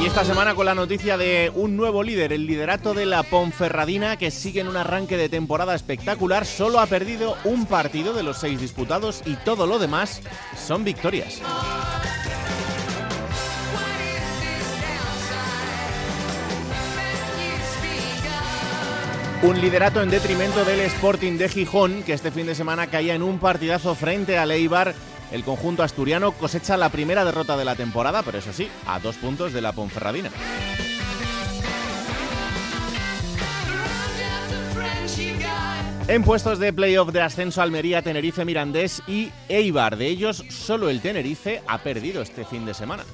Y esta semana con la noticia de un nuevo líder, el liderato de la Ponferradina, que sigue en un arranque de temporada espectacular, solo ha perdido un partido de los seis disputados y todo lo demás son victorias. Un liderato en detrimento del Sporting de Gijón, que este fin de semana caía en un partidazo frente al Eibar. El conjunto asturiano cosecha la primera derrota de la temporada, pero eso sí, a dos puntos de la Ponferradina. En puestos de playoff de ascenso Almería, Tenerife, Mirandés y Eibar. De ellos, solo el Tenerife ha perdido este fin de semana.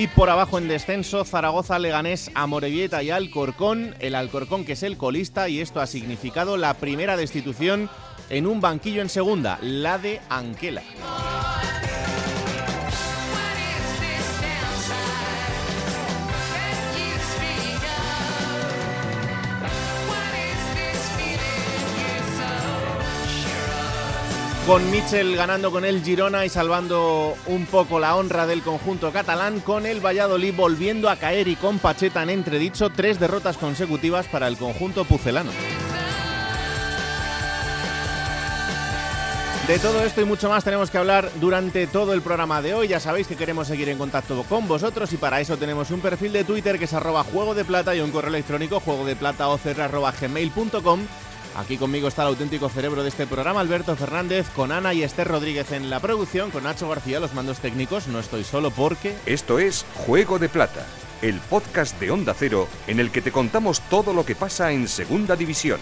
Y por abajo en descenso, Zaragoza, Leganés, Amorebieta y Alcorcón. El Alcorcón que es el colista y esto ha significado la primera destitución en un banquillo en segunda, la de Anquela. Con Michel ganando con el Girona y salvando un poco la honra del conjunto catalán, con el Valladolid volviendo a caer y con Pacheta en entredicho, tres derrotas consecutivas para el conjunto pucelano. De todo esto y mucho más tenemos que hablar durante todo el programa de hoy. Ya sabéis que queremos seguir en contacto con vosotros y para eso tenemos un perfil de Twitter que es arroba juego de plata y un correo electrónico juego de plata Aquí conmigo está el auténtico cerebro de este programa, Alberto Fernández, con Ana y Esther Rodríguez en la producción, con Nacho García los mandos técnicos. No estoy solo porque... Esto es Juego de Plata, el podcast de Onda Cero en el que te contamos todo lo que pasa en Segunda División.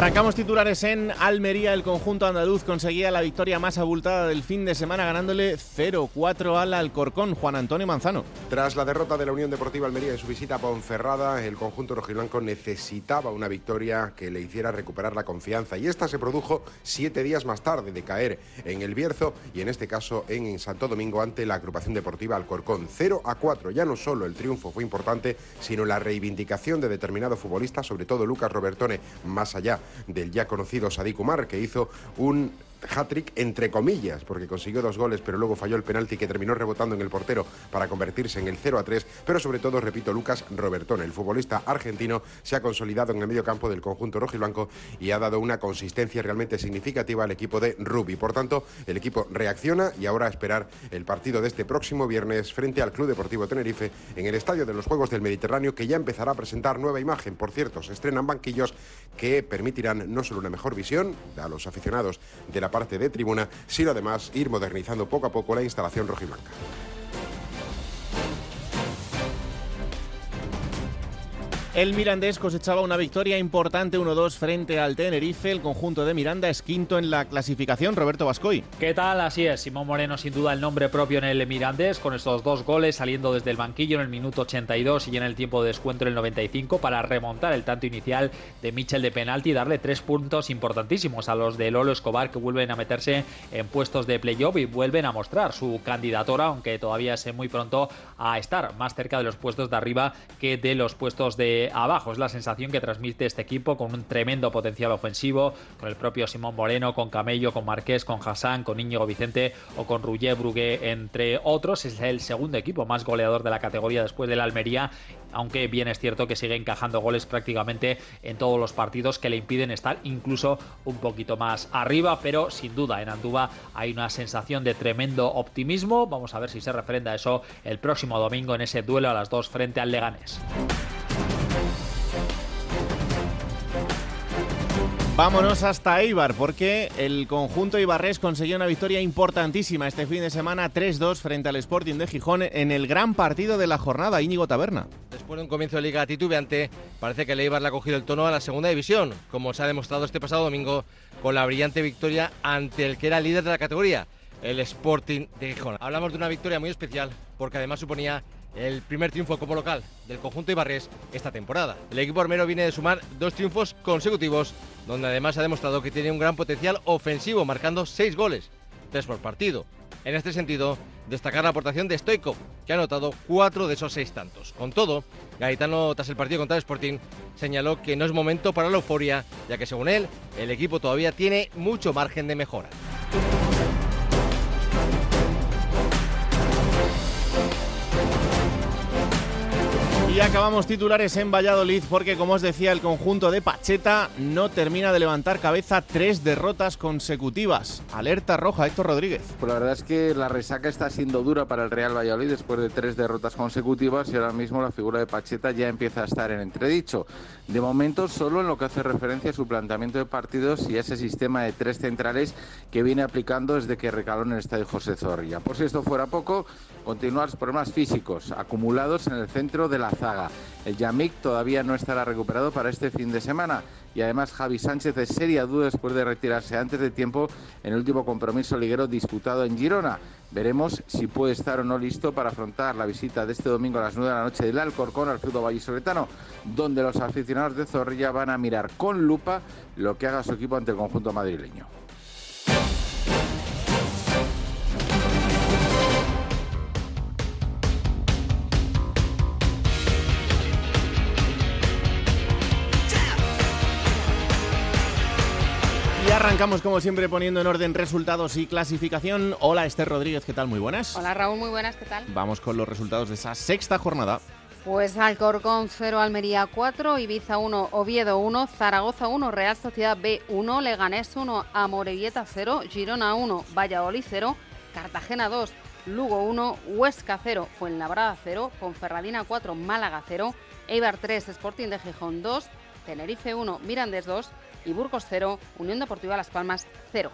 Arrancamos titulares en Almería. El conjunto andaluz conseguía la victoria más abultada del fin de semana, ganándole 0-4 al Alcorcón. Juan Antonio Manzano. Tras la derrota de la Unión Deportiva Almería en su visita a Ponferrada, el conjunto rojiblanco necesitaba una victoria que le hiciera recuperar la confianza. Y esta se produjo siete días más tarde de caer en el Bierzo y en este caso en Santo Domingo ante la agrupación deportiva Alcorcón. 0-4. Ya no solo el triunfo fue importante, sino la reivindicación de determinado futbolista, sobre todo Lucas Robertone, más allá del ya conocido Sadik Umar, que hizo un hat-trick entre comillas, porque consiguió dos goles, pero luego falló el penalti que terminó rebotando en el portero para convertirse en el 0 a 3. Pero sobre todo, repito, Lucas Robertón, el futbolista argentino, se ha consolidado en el medio campo del conjunto rojiblanco y ha dado una consistencia realmente significativa al equipo de Rubi. Por tanto, el equipo reacciona y ahora a esperar el partido de este próximo viernes frente al Club Deportivo Tenerife en el Estadio de los Juegos del Mediterráneo, que ya empezará a presentar nueva imagen. Por cierto, se estrenan banquillos que permitirán no solo una mejor visión a los aficionados de la parte de tribuna, sino además ir modernizando poco a poco la instalación rojiblanca. El Mirandés cosechaba una victoria importante 1-2 frente al Tenerife. El conjunto de Miranda es quinto en la clasificación. Roberto Bascoy. ¿Qué tal? Así es. Simón Moreno sin duda el nombre propio en el Mirandés con estos dos goles saliendo desde el banquillo en el minuto 82 y en el tiempo de descuento en el 95 para remontar el tanto inicial de Michel de penalti y darle tres puntos importantísimos a los de Lolo Escobar que vuelven a meterse en puestos de playoff y vuelven a mostrar su candidatura, aunque todavía es muy pronto a estar más cerca de los puestos de arriba que de los puestos de abajo. Es la sensación que transmite este equipo con un tremendo potencial ofensivo, con el propio Simón Moreno, con Camello, con Marqués, con Hassan, con Íñigo Vicente o con Ruggier Brugué, entre otros. Es el segundo equipo más goleador de la categoría después de la Almería, aunque bien es cierto que sigue encajando goles prácticamente en todos los partidos que le impiden estar incluso un poquito más arriba, pero sin duda en Andúba hay una sensación de tremendo optimismo. Vamos a ver si se refrenda eso el próximo domingo en ese duelo a las dos frente al Leganés. Vámonos hasta Eibar porque el conjunto Ibarres consiguió una victoria importantísima este fin de semana 3-2 frente al Sporting de Gijón en el gran partido de la jornada Íñigo Taberna. Después de un comienzo de liga titubeante, parece que el Eibar le ha cogido el tono a la segunda división, como se ha demostrado este pasado domingo con la brillante victoria ante el que era líder de la categoría, el Sporting de Gijón. Hablamos de una victoria muy especial porque además suponía el primer triunfo como local del conjunto Ibarres esta temporada. El equipo armero viene de sumar dos triunfos consecutivos, donde además ha demostrado que tiene un gran potencial ofensivo, marcando seis goles, tres por partido. En este sentido, destacar la aportación de Stoikov, que ha anotado cuatro de esos seis tantos. Con todo, Gaetano, tras el partido contra el Sporting, señaló que no es momento para la euforia, ya que según él, el equipo todavía tiene mucho margen de mejora. Y acabamos titulares en Valladolid porque, como os decía, el conjunto de Pacheta no termina de levantar cabeza tres derrotas consecutivas. Alerta roja, Héctor Rodríguez. Pues la verdad es que la resaca está siendo dura para el Real Valladolid después de tres derrotas consecutivas y ahora mismo la figura de Pacheta ya empieza a estar en entredicho. De momento, solo en lo que hace referencia a su planteamiento de partidos y a ese sistema de tres centrales que viene aplicando desde que recaló en el estadio José Zorrilla. Por si esto fuera poco, continúan los problemas físicos acumulados en el centro de la El Yamik todavía no estará recuperado para este fin de semana y además Javi Sánchez es seria duda después de retirarse antes de tiempo en el último compromiso liguero disputado en Girona. Veremos si puede estar o no listo para afrontar la visita de este domingo a las 9 de la noche del Alcorcón al fútbol vallisoletano, donde los aficionados de Zorrilla van a mirar con lupa lo que haga su equipo ante el conjunto madrileño. Arrancamos como siempre poniendo en orden resultados y clasificación. Hola Esther Rodríguez, ¿qué tal? Muy buenas. Hola Raúl, muy buenas, ¿qué tal? Vamos con los resultados de esa sexta jornada. Pues Alcorcón 0, Almería 4, Ibiza 1, Oviedo 1, Zaragoza 1, Real Sociedad B 1, Leganés 1, Amorebieta 0, Girona 1, Valladolid 0, Cartagena 2, Lugo 1, Huesca 0, Fuenlabrada 0, Ponferradina 4, Málaga 0, Eibar 3, Sporting de Gijón 2, Tenerife 1, Mirandés 2 y Burgos 0, Unión Deportiva Las Palmas 0.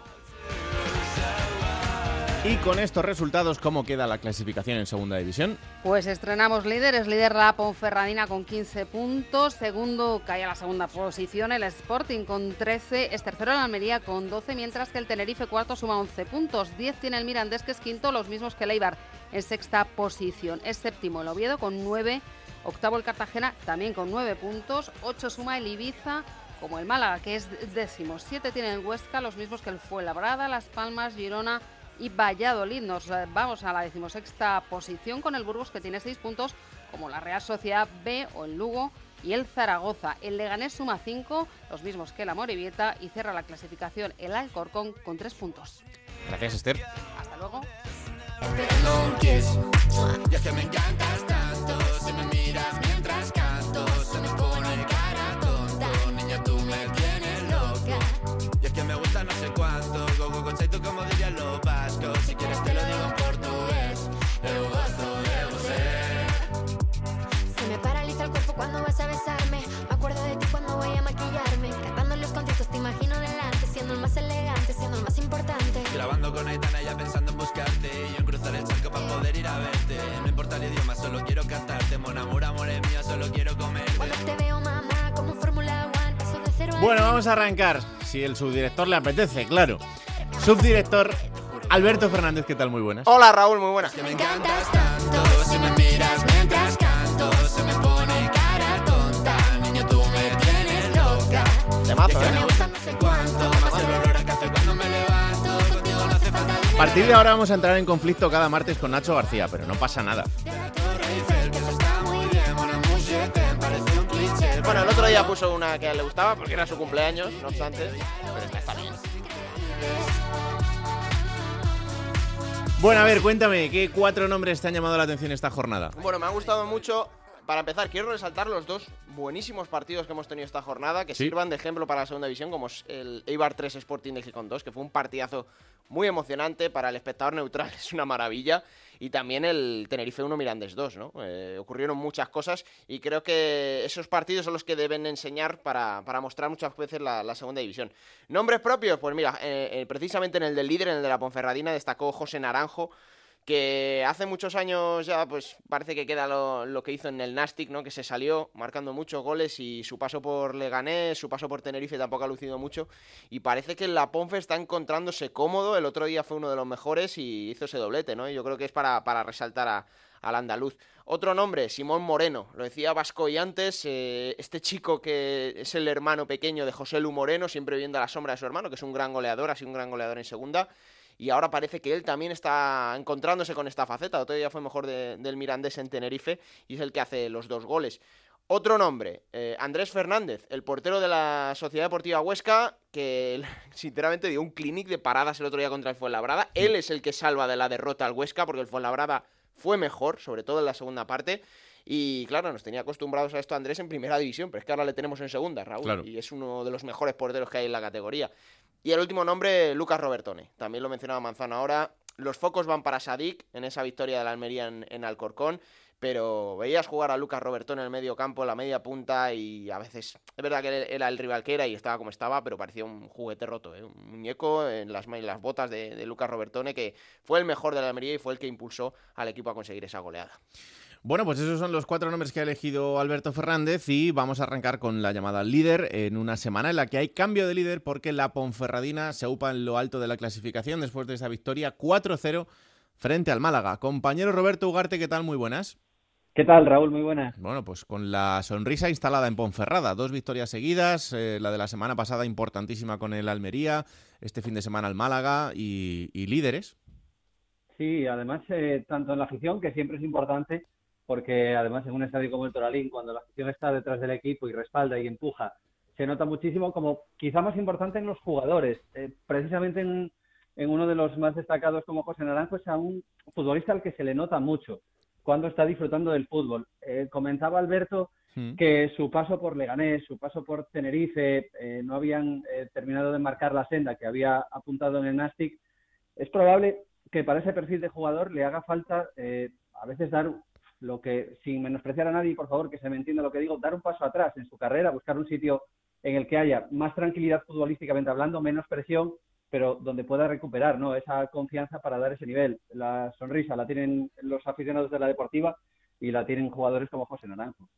Y con estos resultados, ¿cómo queda la clasificación en segunda división? Pues estrenamos líderes, líder la Ponferradina con 15 puntos, segundo cae a la segunda posición el Sporting con 13, es tercero el Almería con 12, mientras que el Tenerife cuarto suma 11 puntos, 10 tiene el Mirandés que es quinto, los mismos que el Eibar en sexta posición, es séptimo el Oviedo con 9, octavo el Cartagena también con 9 puntos, 8 suma el Ibiza, como el Málaga, que es décimo. Siete tiene el Huesca, los mismos que el Fuenlabrada, Las Palmas, Girona y Valladolid. Nos eh, vamos a la decimosexta posición con el Burgos, que tiene seis puntos, como la Real Sociedad B o el Lugo y el Zaragoza. El Leganés suma cinco, los mismos que el Amorebieta, y cierra la clasificación el Alcorcón con tres puntos. Gracias, Esther. Hasta luego. Ya que me encantas tanto, si me miras mientras que me gusta no sé cuánto, go go go tú como dirían los vascos, si quieres te lo digo en portugués, eu gosto de você. Se me paraliza el cuerpo cuando vas a besarme. Me acuerdo de ti cuando voy a maquillarme. Cantando los conciertos te imagino delante. Siendo el más elegante, siendo el más importante. Grabando con Aitana ya pensando en buscarte y yo en cruzar el charco para poder ir a verte. No importa el idioma, solo quiero cantarte. Mon amor, amor es mío, solo quiero comerte. Cuando te veo, mamá, como Fórmula One. Paso de cero a Bueno, vamos a arrancar. Si el subdirector le apetece, claro. Subdirector Alberto Fernández, ¿qué tal? Muy buenas. Hola Raúl, muy buenas. Que me encantas tanto, si me miras mientras canto, se me pone cara tonta. Niño, tú me tienes loca. Temazo, ¿eh? A partir de ahora vamos a entrar en conflicto cada martes con Nacho García, pero no pasa nada. Bueno, el otro día puso una que le gustaba porque era su cumpleaños, no obstante, pero esta está bien. Bueno, a ver, cuéntame, ¿qué cuatro nombres te han llamado la atención esta jornada? Bueno, me ha gustado mucho para empezar, quiero resaltar los dos buenísimos partidos que hemos tenido esta jornada, que Sí. sirvan de ejemplo para la segunda división, como es el Eibar 3 Sporting de Gijón 2, que fue un partidazo muy emocionante para el espectador neutral, es una maravilla. Y también el Tenerife 1 Mirandés 2, ¿no? Eh, ocurrieron muchas cosas y creo que esos partidos son los que deben enseñar para, para mostrar muchas veces la, la segunda división. Nombres propios, pues mira, eh, eh, precisamente en el del líder, en el de la Ponferradina, destacó José Naranjo, que hace muchos años ya pues parece que queda lo, que hizo en el Nastic, ¿no? Que se salió marcando muchos goles y su paso por Leganés, su paso por Tenerife tampoco ha lucido mucho y parece que la Ponfe está encontrándose cómodo, el otro día fue uno de los mejores y hizo ese doblete, ¿no? Yo creo que es para, para resaltar a, al andaluz. Otro nombre, Simón Moreno, lo decía Vasco y antes, eh, este chico que es el hermano pequeño de José Lu Moreno, siempre viendo a la sombra de su hermano, que es un gran goleador, ha sido un gran goleador en segunda y ahora parece que él también está encontrándose con esta faceta. Otro día fue mejor de- del Mirandés en Tenerife y es el que hace los dos goles. Otro nombre, eh, Andrés Fernández, el portero de la Sociedad Deportiva Huesca, que sinceramente dio un clinic de paradas el otro día contra el Fuenlabrada. Él es el que salva de la derrota al Huesca porque el Fuenlabrada fue mejor, sobre todo en la segunda parte. Y claro, nos tenía acostumbrados a esto Andrés en primera división, pero es que ahora le tenemos en segunda, Raúl. Claro. Y es uno de los mejores porteros que hay en la categoría. Y el último nombre, Lucas Robertone. También lo mencionaba Manzano ahora. Los focos van para Sadik en esa victoria de la Almería en, Alcorcón. Pero veías jugar a Lucas Robertone en el medio campo, en la media punta, y a veces. Es verdad que era el rival que era y estaba como estaba, pero parecía un juguete roto, ¿eh? un muñeco en las, en las botas de, de Lucas Robertone, que fue el mejor de la Almería y fue el que impulsó al equipo a conseguir esa goleada. Bueno, pues esos son los cuatro nombres que ha elegido Alberto Fernández y vamos a arrancar con la llamada líder en una semana en la que hay cambio de líder porque la Ponferradina se upa en lo alto de la clasificación después de esa victoria 4-0 frente al Málaga. Compañero Roberto Ugarte, ¿qué tal? Muy buenas. ¿Qué tal, Raúl? Muy buenas. Bueno, pues con la sonrisa instalada en Ponferrada, dos victorias seguidas, eh, la de la semana pasada importantísima con el Almería, este fin de semana el Málaga y, y líderes. Sí, además, eh, tanto en la afición, que siempre es importante, porque además en un estadio como el Toralín, cuando la afición está detrás del equipo y respalda y empuja, se nota muchísimo como quizá más importante en los jugadores. Eh, precisamente en, en uno de los más destacados como José Naranjo es a un futbolista al que se le nota mucho cuando está disfrutando del fútbol. Eh, comentaba Alberto que su paso por Leganés, su paso por Tenerife, eh, no habían eh, terminado de marcar la senda que había apuntado en el Nastic. Es probable que para ese perfil de jugador le haga falta a veces dar lo que, sin menospreciar a nadie, por favor, que se me entienda lo que digo, dar un paso atrás en su carrera, buscar un sitio en el que haya más tranquilidad futbolísticamente hablando, menos presión, pero donde pueda recuperar ¿no? esa confianza para dar ese nivel. La sonrisa la tienen los aficionados de la deportiva y la tienen jugadores como José Naranjo.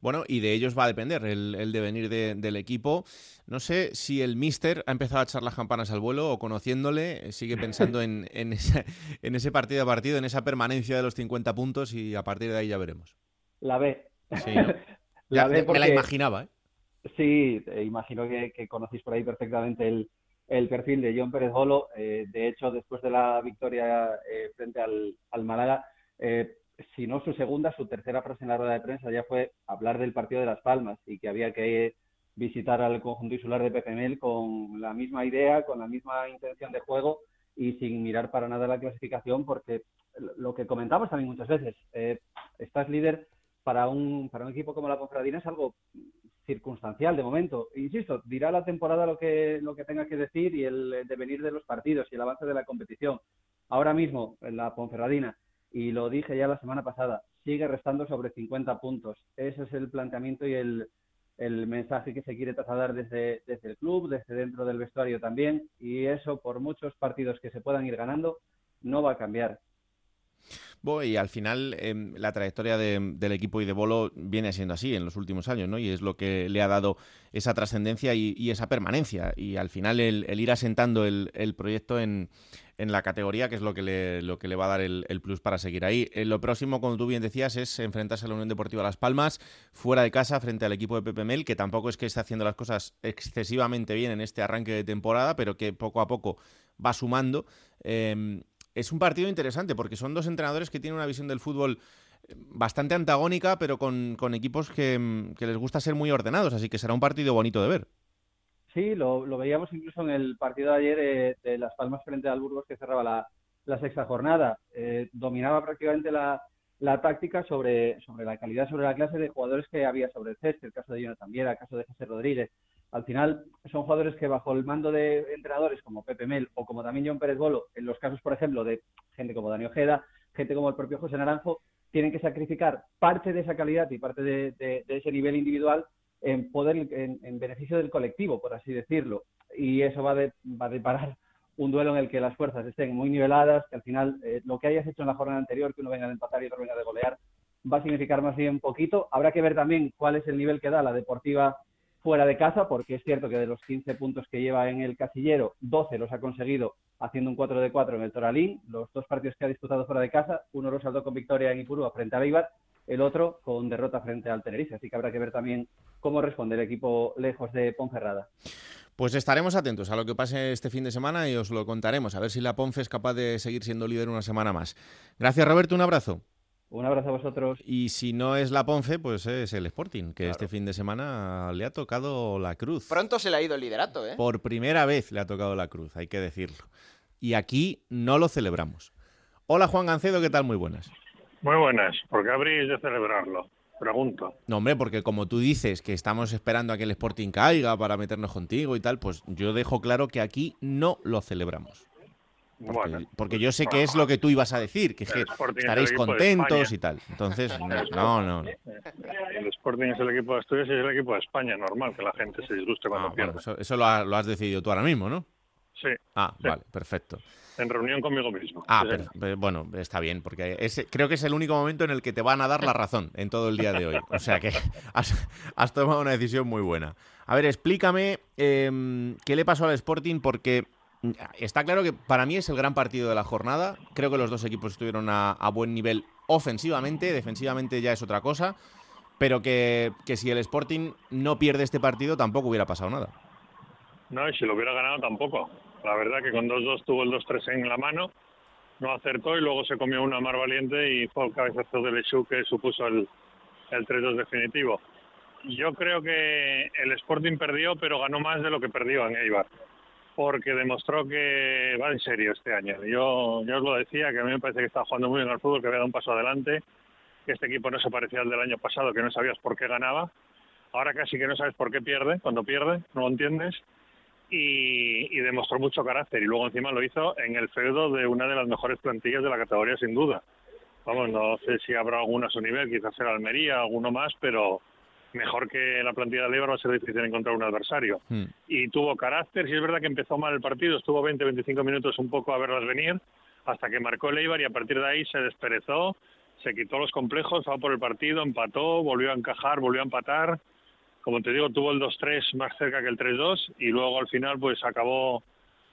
Bueno, y de ellos va a depender el, el devenir de- del equipo. No sé si el míster ha empezado a echar las campanas al vuelo o conociéndole eh, sigue pensando en, en, esa- en ese partido a partido, en esa permanencia de los 50 puntos y a partir de ahí ya veremos. La ve. Sí, ¿no? La Ya ve me, me la porque- imaginaba, ¿eh? Sí, imagino que, que conocéis por ahí perfectamente el, el perfil de John Pérez Bolo. Eh, de hecho, después de la victoria eh, frente al, al Málaga, eh, si no su segunda, su tercera frase en la rueda de prensa ya fue hablar del partido de Las Palmas y que había que visitar al conjunto insular de PPML con la misma idea, con la misma intención de juego y sin mirar para nada la clasificación, porque lo que comentamos también muchas veces, eh, estás líder para un, para un equipo como la Ponferradina es algo circunstancial de momento. Insisto, dirá la temporada lo que, lo que tenga que decir y el devenir de los partidos y el avance de la competición. Ahora mismo, en la Ponferradina, y lo dije ya la semana pasada, sigue restando sobre 50 puntos. Ese es el planteamiento y el, el mensaje que se quiere trasladar desde, desde el club, desde dentro del vestuario también, y eso, por muchos partidos que se puedan ir ganando, no va a cambiar. Bo, y al final em, la trayectoria de- del equipo y de Bolo viene siendo así en los últimos años, ¿no? Y es lo que le ha dado esa trascendencia y, esa permanencia. Y al final el, ir asentando el, proyecto en, la categoría, que es lo que le, va a dar el, el plus para seguir ahí. Eh, lo próximo, como tú bien decías, es enfrentarse a la Unión Deportiva Las Palmas, fuera de casa, frente al equipo de Pepe Mel, que tampoco es que esté haciendo las cosas excesivamente bien en este arranque de temporada, pero que poco a poco va sumando. Em, es un partido interesante porque son dos entrenadores que tienen una visión del fútbol eh, bastante antagónica, pero con, con equipos que, mm, que les gusta ser muy ordenados, así que será un partido bonito de ver. Sí, lo, lo veíamos incluso en el partido de ayer eh, de Las Palmas frente al Burgos que cerraba la, la sexta jornada. Eh, dominaba prácticamente la, la táctica sobre, sobre la calidad, sobre la clase de jugadores que había sobre el césped, el caso de Jonathan Viera, el caso de José Rodríguez. Al final son jugadores que bajo el mando de entrenadores como Pepe Mel o como también John Pérez Bolo, en los casos, por ejemplo, de gente como Dani Ojeda, gente como el propio José Naranjo, tienen que sacrificar parte de esa calidad y parte de, ese nivel individual en poder en beneficio del colectivo, por así decirlo. Y eso va, de, va a deparar un duelo en el que las fuerzas estén muy niveladas, que al final eh, lo que hayas hecho en la jornada anterior, que uno venga de empatar y otro venga de golear, va a significar más bien poquito. Habrá que ver también cuál es el nivel que da la deportiva fuera de casa, porque es cierto que de los 15 puntos que lleva en el casillero, 12 los ha conseguido haciendo un 4 de 4 en el Toralín. Los dos partidos que ha disputado fuera de casa, uno lo saldó con victoria en Ipurúa frente a Eibar, el otro con derrota frente al Tenerife. Así que habrá que ver también cómo responde el equipo lejos de Ponferrada. Pues estaremos atentos a lo que pase este fin de semana y os lo contaremos, a ver si la Ponfe es capaz de seguir siendo líder una semana más. Gracias, Roberto, un abrazo. Un abrazo a vosotros. Y si no es la Ponfe, pues es el Sporting, que este fin de semana le ha tocado la cruz. Pronto se le ha ido el liderato, ¿eh? Por primera vez le ha tocado la cruz, hay que decirlo. Y aquí no lo celebramos. Hola Juan Gancedo, ¿qué tal? Muy buenas. Muy buenas. ¿Por qué habréis de celebrarlo? Pregunto. No, hombre, porque como tú dices que estamos esperando a que el Sporting caiga para meternos contigo y tal, pues yo dejo claro que aquí no lo celebramos. Porque, Bueno, porque yo sé que es lo que tú ibas a decir, que, es estaréis contentos y tal. Entonces, no, no. El Sporting es el equipo de Asturias y es el equipo de España. Normal que la gente se disguste cuando Ah, pierde. bueno, eso eso lo, ha- lo has decidido tú ahora mismo, ¿no? Sí, Ah, Sí. vale, perfecto. en reunión conmigo mismo. Ah, Sí, per- señor. per- bueno, está bien, porque ese- creo que es el único momento en el que te van a dar la razón en todo el día de hoy. O sea que has, has tomado una decisión muy buena. A ver, explícame em, qué le pasó al Sporting, porque está claro que para mí es el gran partido de la jornada. Creo que los dos equipos estuvieron a, buen nivel ofensivamente, defensivamente ya es otra cosa, pero que, que si el Sporting no pierde este partido tampoco hubiera pasado nada. No, y si lo hubiera ganado tampoco. La verdad que con 2-2 tuvo el 2-3 en la mano, no acertó y luego se comió una mar valiente y fue el cabezazo de Lechu que supuso el, el 3-2 definitivo. Yo creo que el Sporting perdió, pero ganó más de lo que perdió en Eibar, porque demostró que va en serio este año. Yo, yo os lo decía, que a mí me parece que está jugando muy bien al fútbol, que había dado un paso adelante, que este equipo no se parecía al del año pasado, que no sabías por qué ganaba. Ahora casi que no sabes por qué pierde, cuando pierde, no lo entiendes y, y demostró mucho carácter y luego encima lo hizo en el feudo de una de las mejores plantillas de la categoría sin duda. Vamos, no sé si habrá alguna a su nivel, quizás será Almería, alguno más, pero mejor que la plantilla de Leibar va a ser difícil encontrar un adversario. Hmm. Y tuvo carácter, sí es verdad que empezó mal el partido, estuvo 20-25 minutos un poco a verlas venir, hasta que marcó el Eibar y a partir de ahí se desperezó, se quitó los complejos, fue por el partido, empató, volvió a encajar, volvió a empatar, como te digo, tuvo el 2-3 más cerca que el 3-2 y luego al final pues acabó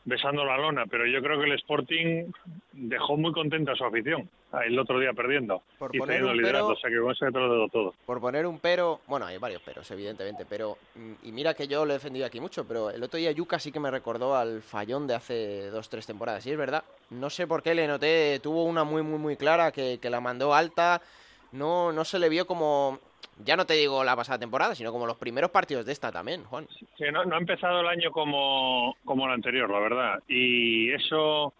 besando la lona, pero yo creo que el Sporting dejó muy contenta a su afición el otro día perdiendo Por y poner teniendo un pero- o sea que con eso te lo todo. Por poner un pero, bueno, hay varios peros, evidentemente, pero, mm, y mira que yo lo he defendido aquí mucho, pero el otro día Yuka sí que me recordó al fallón de hace dos, tres temporadas, y es verdad, no sé por qué le noté, tuvo una muy, muy, muy clara que, que la mandó alta, no, no se le vio como, ya no te digo la pasada temporada, sino como los primeros partidos de esta también, Juan. Sí, no, no ha empezado el año como, como el anterior, la verdad. Y eso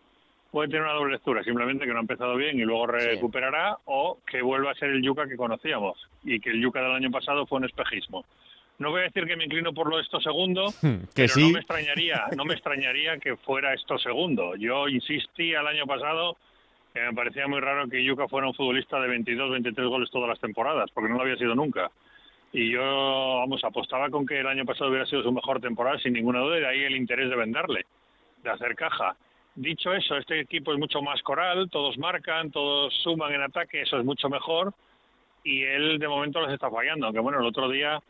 puede tener una doble lectura, simplemente que no ha empezado bien y luego recuperará, o que vuelva a ser el Yuca que conocíamos y que el Yuca del año pasado fue un espejismo. No voy a decir que me inclino por lo de esto segundo, Que pero sí. no me extrañaría, no me extrañaría que fuera esto segundo. Yo insistí el año pasado me parecía muy raro que Yuca fuera un futbolista de 22, 23 goles todas las temporadas, porque no lo había sido nunca. Y yo, vamos, apostaba con que el año pasado hubiera sido su mejor temporada, sin ninguna duda, y de ahí el interés de venderle, de hacer caja. Dicho eso, este equipo es mucho más coral, todos marcan, todos suman en ataque, eso es mucho mejor, y él de momento les está fallando, aunque bueno, el otro día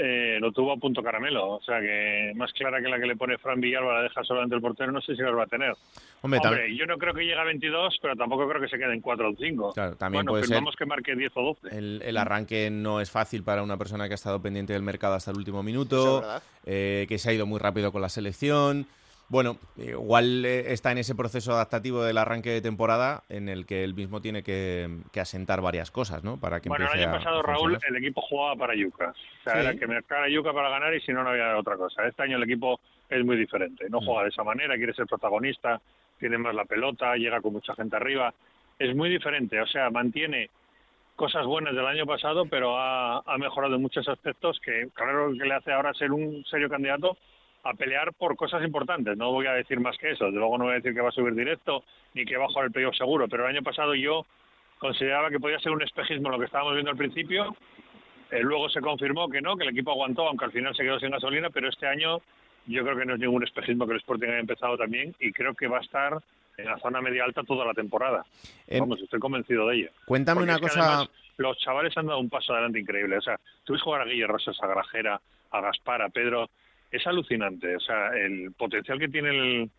eh, lo tuvo a punto caramelo, o sea que más clara que la que le pone Fran Villalba la deja solamente el portero, no sé si las va a tener. Hombre, yo no creo que llegue a 22, pero tampoco creo que se quede en 4 o 5. Claro, también bueno, puede ser- firmamos que marque 10 o 12. El, el arranque no es fácil para una persona que ha estado pendiente del mercado hasta el último minuto, eh, que se ha ido muy rápido con la selección. Bueno, igual eh, está en ese proceso adaptativo del arranque de temporada en el que él mismo tiene que, que asentar varias cosas, ¿no? Para que Bueno, el año pasado, Raúl, el equipo jugaba para Yuca. O sea, Sí. era que marcar a Yuca para ganar y si no, no había otra cosa. Este año el equipo es muy diferente. Mm. No juega de esa manera, quiere ser protagonista, tiene más la pelota, llega con mucha gente arriba. Es muy diferente. O sea, mantiene cosas buenas del año pasado, pero ha, ha mejorado en muchos aspectos que, claro, que le hace ahora ser un serio candidato a pelear por cosas importantes. No voy a decir más que eso. De luego no voy a decir que va a subir directo ni que va a jugar el playoff seguro, pero el año pasado yo consideraba que podía ser un espejismo lo que estábamos viendo al principio. Eh, luego se confirmó que no, que el equipo aguantó, aunque al final se quedó sin gasolina, pero este año yo creo que no es ningún espejismo que el Sporting haya empezado también y creo que va a estar en la zona media alta toda la temporada. Eh, Vamos, estoy convencido de ello. Cuéntame Porque una cosa. además los chavales han dado un paso adelante increíble. O sea, tú ves jugar a Guille Rosas, a Grajera, a Gaspar, a Pedro. Es alucinante. O sea, el potencial que tiene el-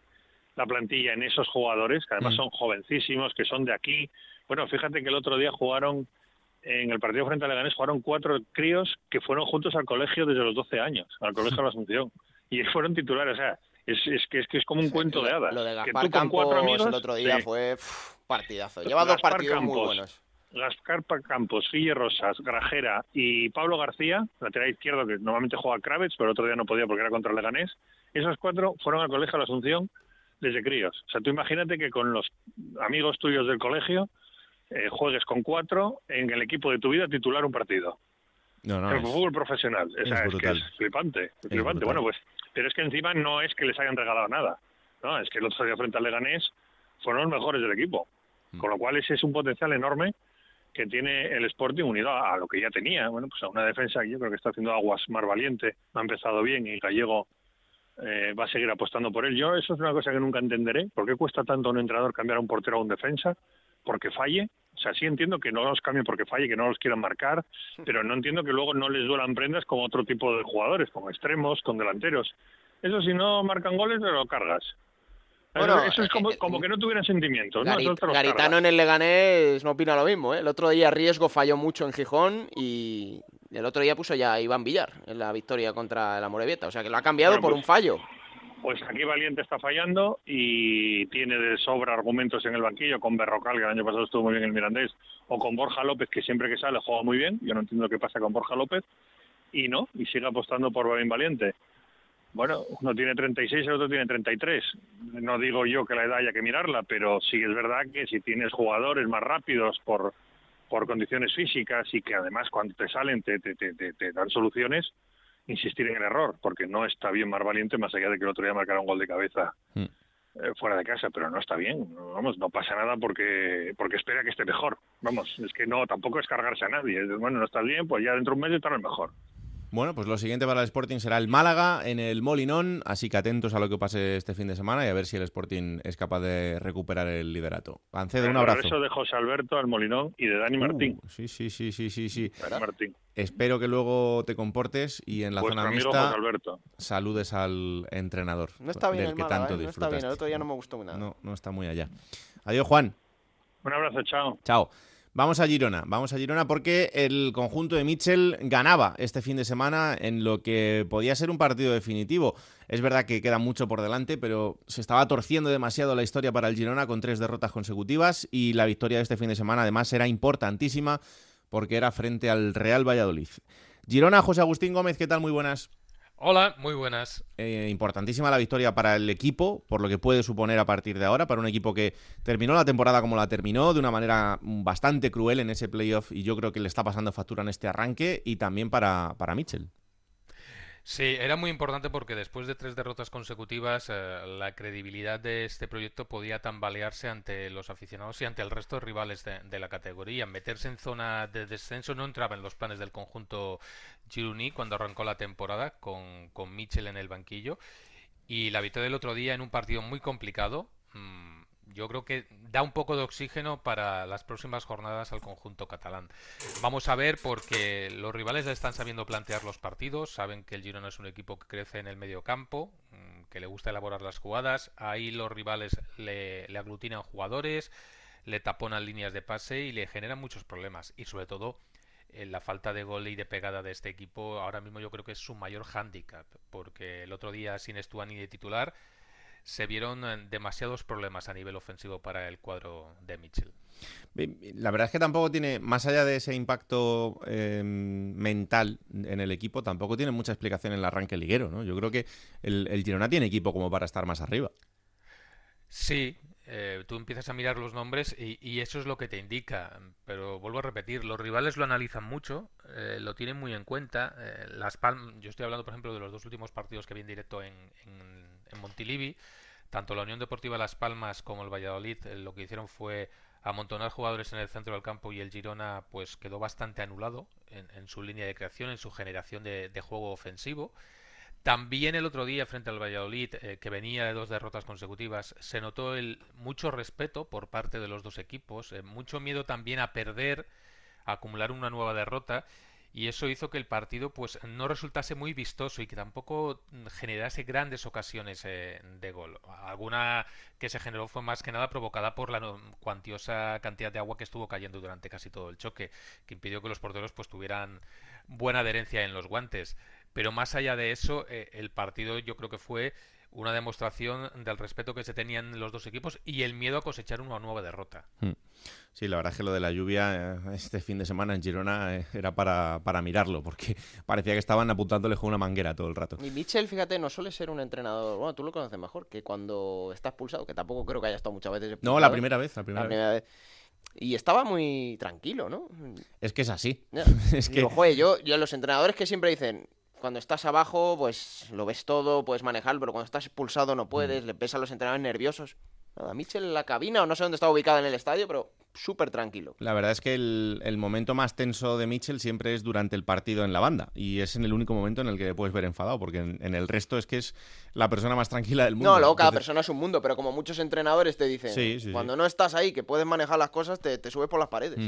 la plantilla en esos jugadores, que además Mm. son jovencísimos, que son de aquí. Bueno, fíjate que el otro día jugaron, en el partido frente a Leganés, jugaron cuatro críos que fueron juntos al colegio desde los 12 años, al colegio de la Asunción. Y fueron titulares. O sea, es, es, que, es que es como un cuento de hadas. Lo de que Gaspar tú con cuatro amigos, el otro día sí. fue pff, partidazo. Lleva dos partidos muy buenos. Gaspar Pa- Campos, Guille Rosas, Grajera y Pablo García, lateral izquierdo, que normalmente juega Kravets, pero el otro día no podía porque era contra el Leganés. Esos cuatro fueron al colegio de la Asunción desde críos. O sea, tú imagínate que con los amigos tuyos del colegio eh, juegues con cuatro en el equipo de tu vida titular un partido. No, no, el es- fútbol profesional. O sea, es es, que es flipante. es flipante. brutal. Bueno, pues, pero es que encima no es que les hayan regalado nada. No, es que el otro día frente al Leganés fueron los mejores del equipo. Mm. Con lo cual ese es un potencial enorme que tiene el Sporting unido a, a lo que ya tenía. Bueno, pues a una defensa que yo creo que está haciendo aguas más valiente. Ha empezado bien y Gallego eh, va a seguir apostando por él. Yo eso es una cosa que nunca entenderé. ¿Por qué cuesta tanto a un entrenador cambiar a un portero a un defensa? Porque falle. O sea, sí entiendo que no los cambien porque falle, que no los quieran marcar, pero no entiendo que luego no les duelan prendas como otro tipo de jugadores, con extremos, con delanteros. Eso si no marcan goles, te lo cargas. Bueno, eso es como, eh, como que no tuvieran sentimientos. Garitano en el Leganés no opina lo mismo. ¿eh? El otro día Riesgo falló mucho en Gijón y el otro día puso ya a Iván Villar en la victoria contra la Morevieta. O sea que lo ha cambiado Bueno, por pues- un fallo. Pues aquí Valiente está fallando y tiene de sobra argumentos en el banquillo con Berrocal, que el año pasado estuvo muy bien en el Mirandés, o con Borja López, que siempre que sale juega muy bien. Yo no entiendo qué pasa con Borja López. Y no, y sigue apostando por Babín Valiente. Bueno, uno tiene 36 y el otro tiene 33. No digo yo que la edad haya que mirarla, pero sí es verdad que si tienes jugadores más rápidos por, por condiciones físicas y que además cuando te salen te, te, te, dan soluciones, insistir en el error, porque no está bien Mar Valiente, más allá de que el otro día marcara un gol de cabeza Mm. eh, fuera de casa, pero no está bien. No, Vamos, no pasa nada porque porque espera que esté mejor. Vamos, es que no, tampoco es cargarse a nadie. Bueno, no estás bien, pues ya dentro de un mes estarás mejor. Bueno, pues lo siguiente para el Sporting será el Málaga en el Molinón, así que atentos a lo que pase este fin de semana y a ver si el Sporting es capaz de recuperar el liderato. Ancedo, un abrazo. regreso de José Alberto al Molinón y de Dani Martín. Uh, sí, sí, sí, sí, sí, sí. Dani Martín. Espero que luego te comportes y en la Vuestro zona mixta saludes al entrenador No está bien del el que Málaga, tanto ¿eh? No está bien. El otro día no me gustó nada. No, no está muy allá. Adiós, Juan. Un abrazo, chao. Chao. Vamos a Girona, vamos a Girona porque el conjunto de Mitchell ganaba este fin de semana en lo que podía ser un partido definitivo. Es verdad que queda mucho por delante, pero se estaba torciendo demasiado la historia para el Girona con tres derrotas consecutivas y la victoria de este fin de semana además era importantísima porque era frente al Real Valladolid. Girona, José Agustín Gómez, ¿qué tal? Muy buenas. Hola, muy buenas. Eh, importantísima la victoria para el equipo, por lo que puede suponer a partir de ahora, para un equipo que terminó la temporada como la terminó, de una manera bastante cruel en ese playoff, y yo creo que le está pasando factura en este arranque, y también para, para Mitchell. Sí, era muy importante porque después de tres derrotas consecutivas, eh, la credibilidad de este proyecto podía tambalearse ante los aficionados y ante el resto de rivales de, la categoría. Meterse en zona de descenso no entraba en los planes del conjunto Gironí cuando arrancó la temporada con, con Mitchell en el banquillo. Y la victoria del otro día en un partido muy complicado, mm, yo creo que da un poco de oxígeno para las próximas jornadas al conjunto catalán. Vamos a ver porque los rivales ya están sabiendo plantear los partidos, saben que el Girona es un equipo que crece en el medio campo, mm, que le gusta elaborar las jugadas, ahí los rivales le, le aglutinan jugadores, le taponan líneas de pase y le generan muchos problemas y sobre todo eh, la falta de gol y de pegada de este equipo ahora mismo yo creo que es su mayor hándicap porque el otro día sin Stuani de titular se vieron demasiados problemas a nivel ofensivo para el cuadro de Mitchell. La verdad es que tampoco tiene, más allá de ese impacto eh, mental en el equipo, tampoco tiene mucha explicación en el arranque liguero, ¿no? Yo creo que el, el Girona tiene equipo como para estar más arriba. Sí, eh, tú empiezas a mirar los nombres y, eso es lo que te indica. Pero vuelvo a repetir, los rivales lo analizan mucho, eh, lo tienen muy en cuenta. Eh, las Palmas, yo estoy hablando, por ejemplo, de los dos últimos partidos que vi en directo en, en, Montilivi. Tanto la Unión Deportiva Las Palmas como el Valladolid lo que hicieron fue amontonar jugadores en el centro del campo y el Girona pues quedó bastante anulado en, su línea de creación, en su generación de juego ofensivo. También el otro día frente al Valladolid, eh, que venía de dos derrotas consecutivas, se notó el mucho respeto por parte de los dos equipos, eh, mucho miedo también a perder, a acumular una nueva derrota, y eso hizo que el partido pues no resultase muy vistoso y que tampoco generase grandes ocasiones eh, de gol. Alguna que se generó fue más que nada provocada por la cuantiosa cantidad de agua que estuvo cayendo durante casi todo el choque, que impidió que los porteros pues tuvieran buena adherencia en los guantes. Pero más allá de eso, eh, el partido yo creo que fue una demostración del respeto que se tenían los dos equipos y el miedo a cosechar una nueva derrota. Hmm. Sí, la verdad es que lo de la lluvia eh, este fin de semana en Girona eh, era para, para, mirarlo, porque parecía que estaban apuntándole con una manguera todo el rato. Y Mitchell, fíjate, no suele ser un entrenador, bueno, tú lo conoces mejor, que cuando está expulsado, que tampoco creo que haya estado muchas veces No, la primera vez, la primera, vez. Y estaba muy tranquilo, ¿no? Es que es así. es que... yo, yo los entrenadores que siempre dicen, cuando estás abajo, pues lo ves todo, puedes manejarlo, pero cuando estás expulsado no puedes, mm. le pesa a los entrenadores nerviosos. Nada, Mitchell en la cabina, o no sé dónde estaba ubicado en el estadio, pero súper tranquilo. La verdad es que el, momento más tenso de Mitchell siempre es durante el partido en la banda. Y es en el único momento en el que le puedes ver enfadado, porque en, el resto es que es la persona más tranquila del mundo. No, luego cada persona es un mundo, pero como muchos entrenadores te dicen, cuando no estás ahí, que puedes manejar las cosas, te, subes por las paredes.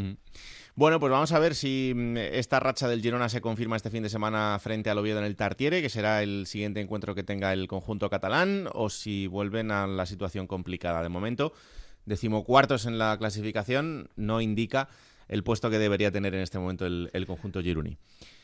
Bueno, pues vamos a ver si mm, esta racha del Girona se confirma este fin de semana frente al Oviedo en el Tartiere, que será el siguiente encuentro que tenga el conjunto catalán, o si vuelven a la situación complicada. De momento, decimocuartos en la clasificación, no indica el puesto que debería tener en este momento el, conjunto Gironi.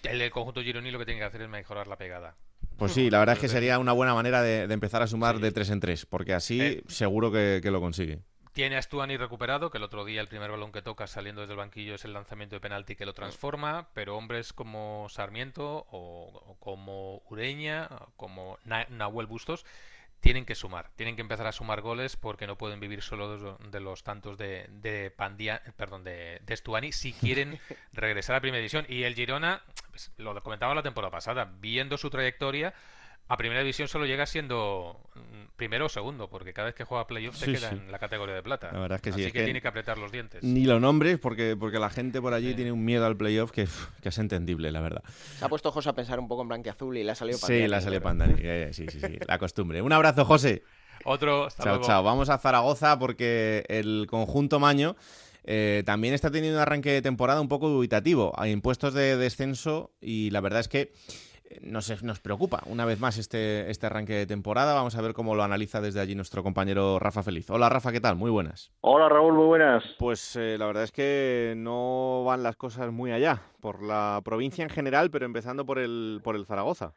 El, conjunto Gironi lo que tiene que hacer es mejorar la pegada. Pues sí, la verdad es que sería una buena manera de, empezar a sumar de tres en tres, porque así eh. seguro que, lo consigue. Tiene a Stuani recuperado, que el otro día el primer balón que toca saliendo desde el banquillo es el lanzamiento de penalti que lo transforma, pero hombres como Sarmiento o, como Ureña, como Nahuel Bustos, tienen que sumar, tienen que empezar a sumar goles porque no pueden vivir solo de, los tantos de, de Pandia, perdón, de, de Stuani si quieren regresar a primera división. Y el Girona, pues, lo comentaba la temporada pasada, viendo su trayectoria, a primera división solo llega siendo mm, primero o segundo, porque cada vez que juega playoff se queda en la categoría de plata. La verdad es que Así sí. que, tiene que apretar los dientes. Ni lo nombres, porque, porque la gente por allí tiene un miedo al playoff que, que, es entendible, la verdad. Se ha puesto José a pensar un poco en blanqueazul y le ha salido Pandani. Sí, le ha salido Pandani. Eh, sí, sí, sí. La costumbre. Un abrazo, José. Otro. chao, chao. Vamos a Zaragoza porque el conjunto Maño. Eh, también está teniendo un arranque de temporada un poco dubitativo. Hay impuestos de descenso y la verdad es que nos, nos preocupa una vez más este, este arranque de temporada. Vamos a ver cómo lo analiza desde allí nuestro compañero Rafa Feliz. Hola Rafa, ¿qué tal? Muy buenas. Hola Raúl, muy buenas. Pues eh, la verdad es que no van las cosas muy allá, por la provincia en general, pero empezando por el, por el Zaragoza.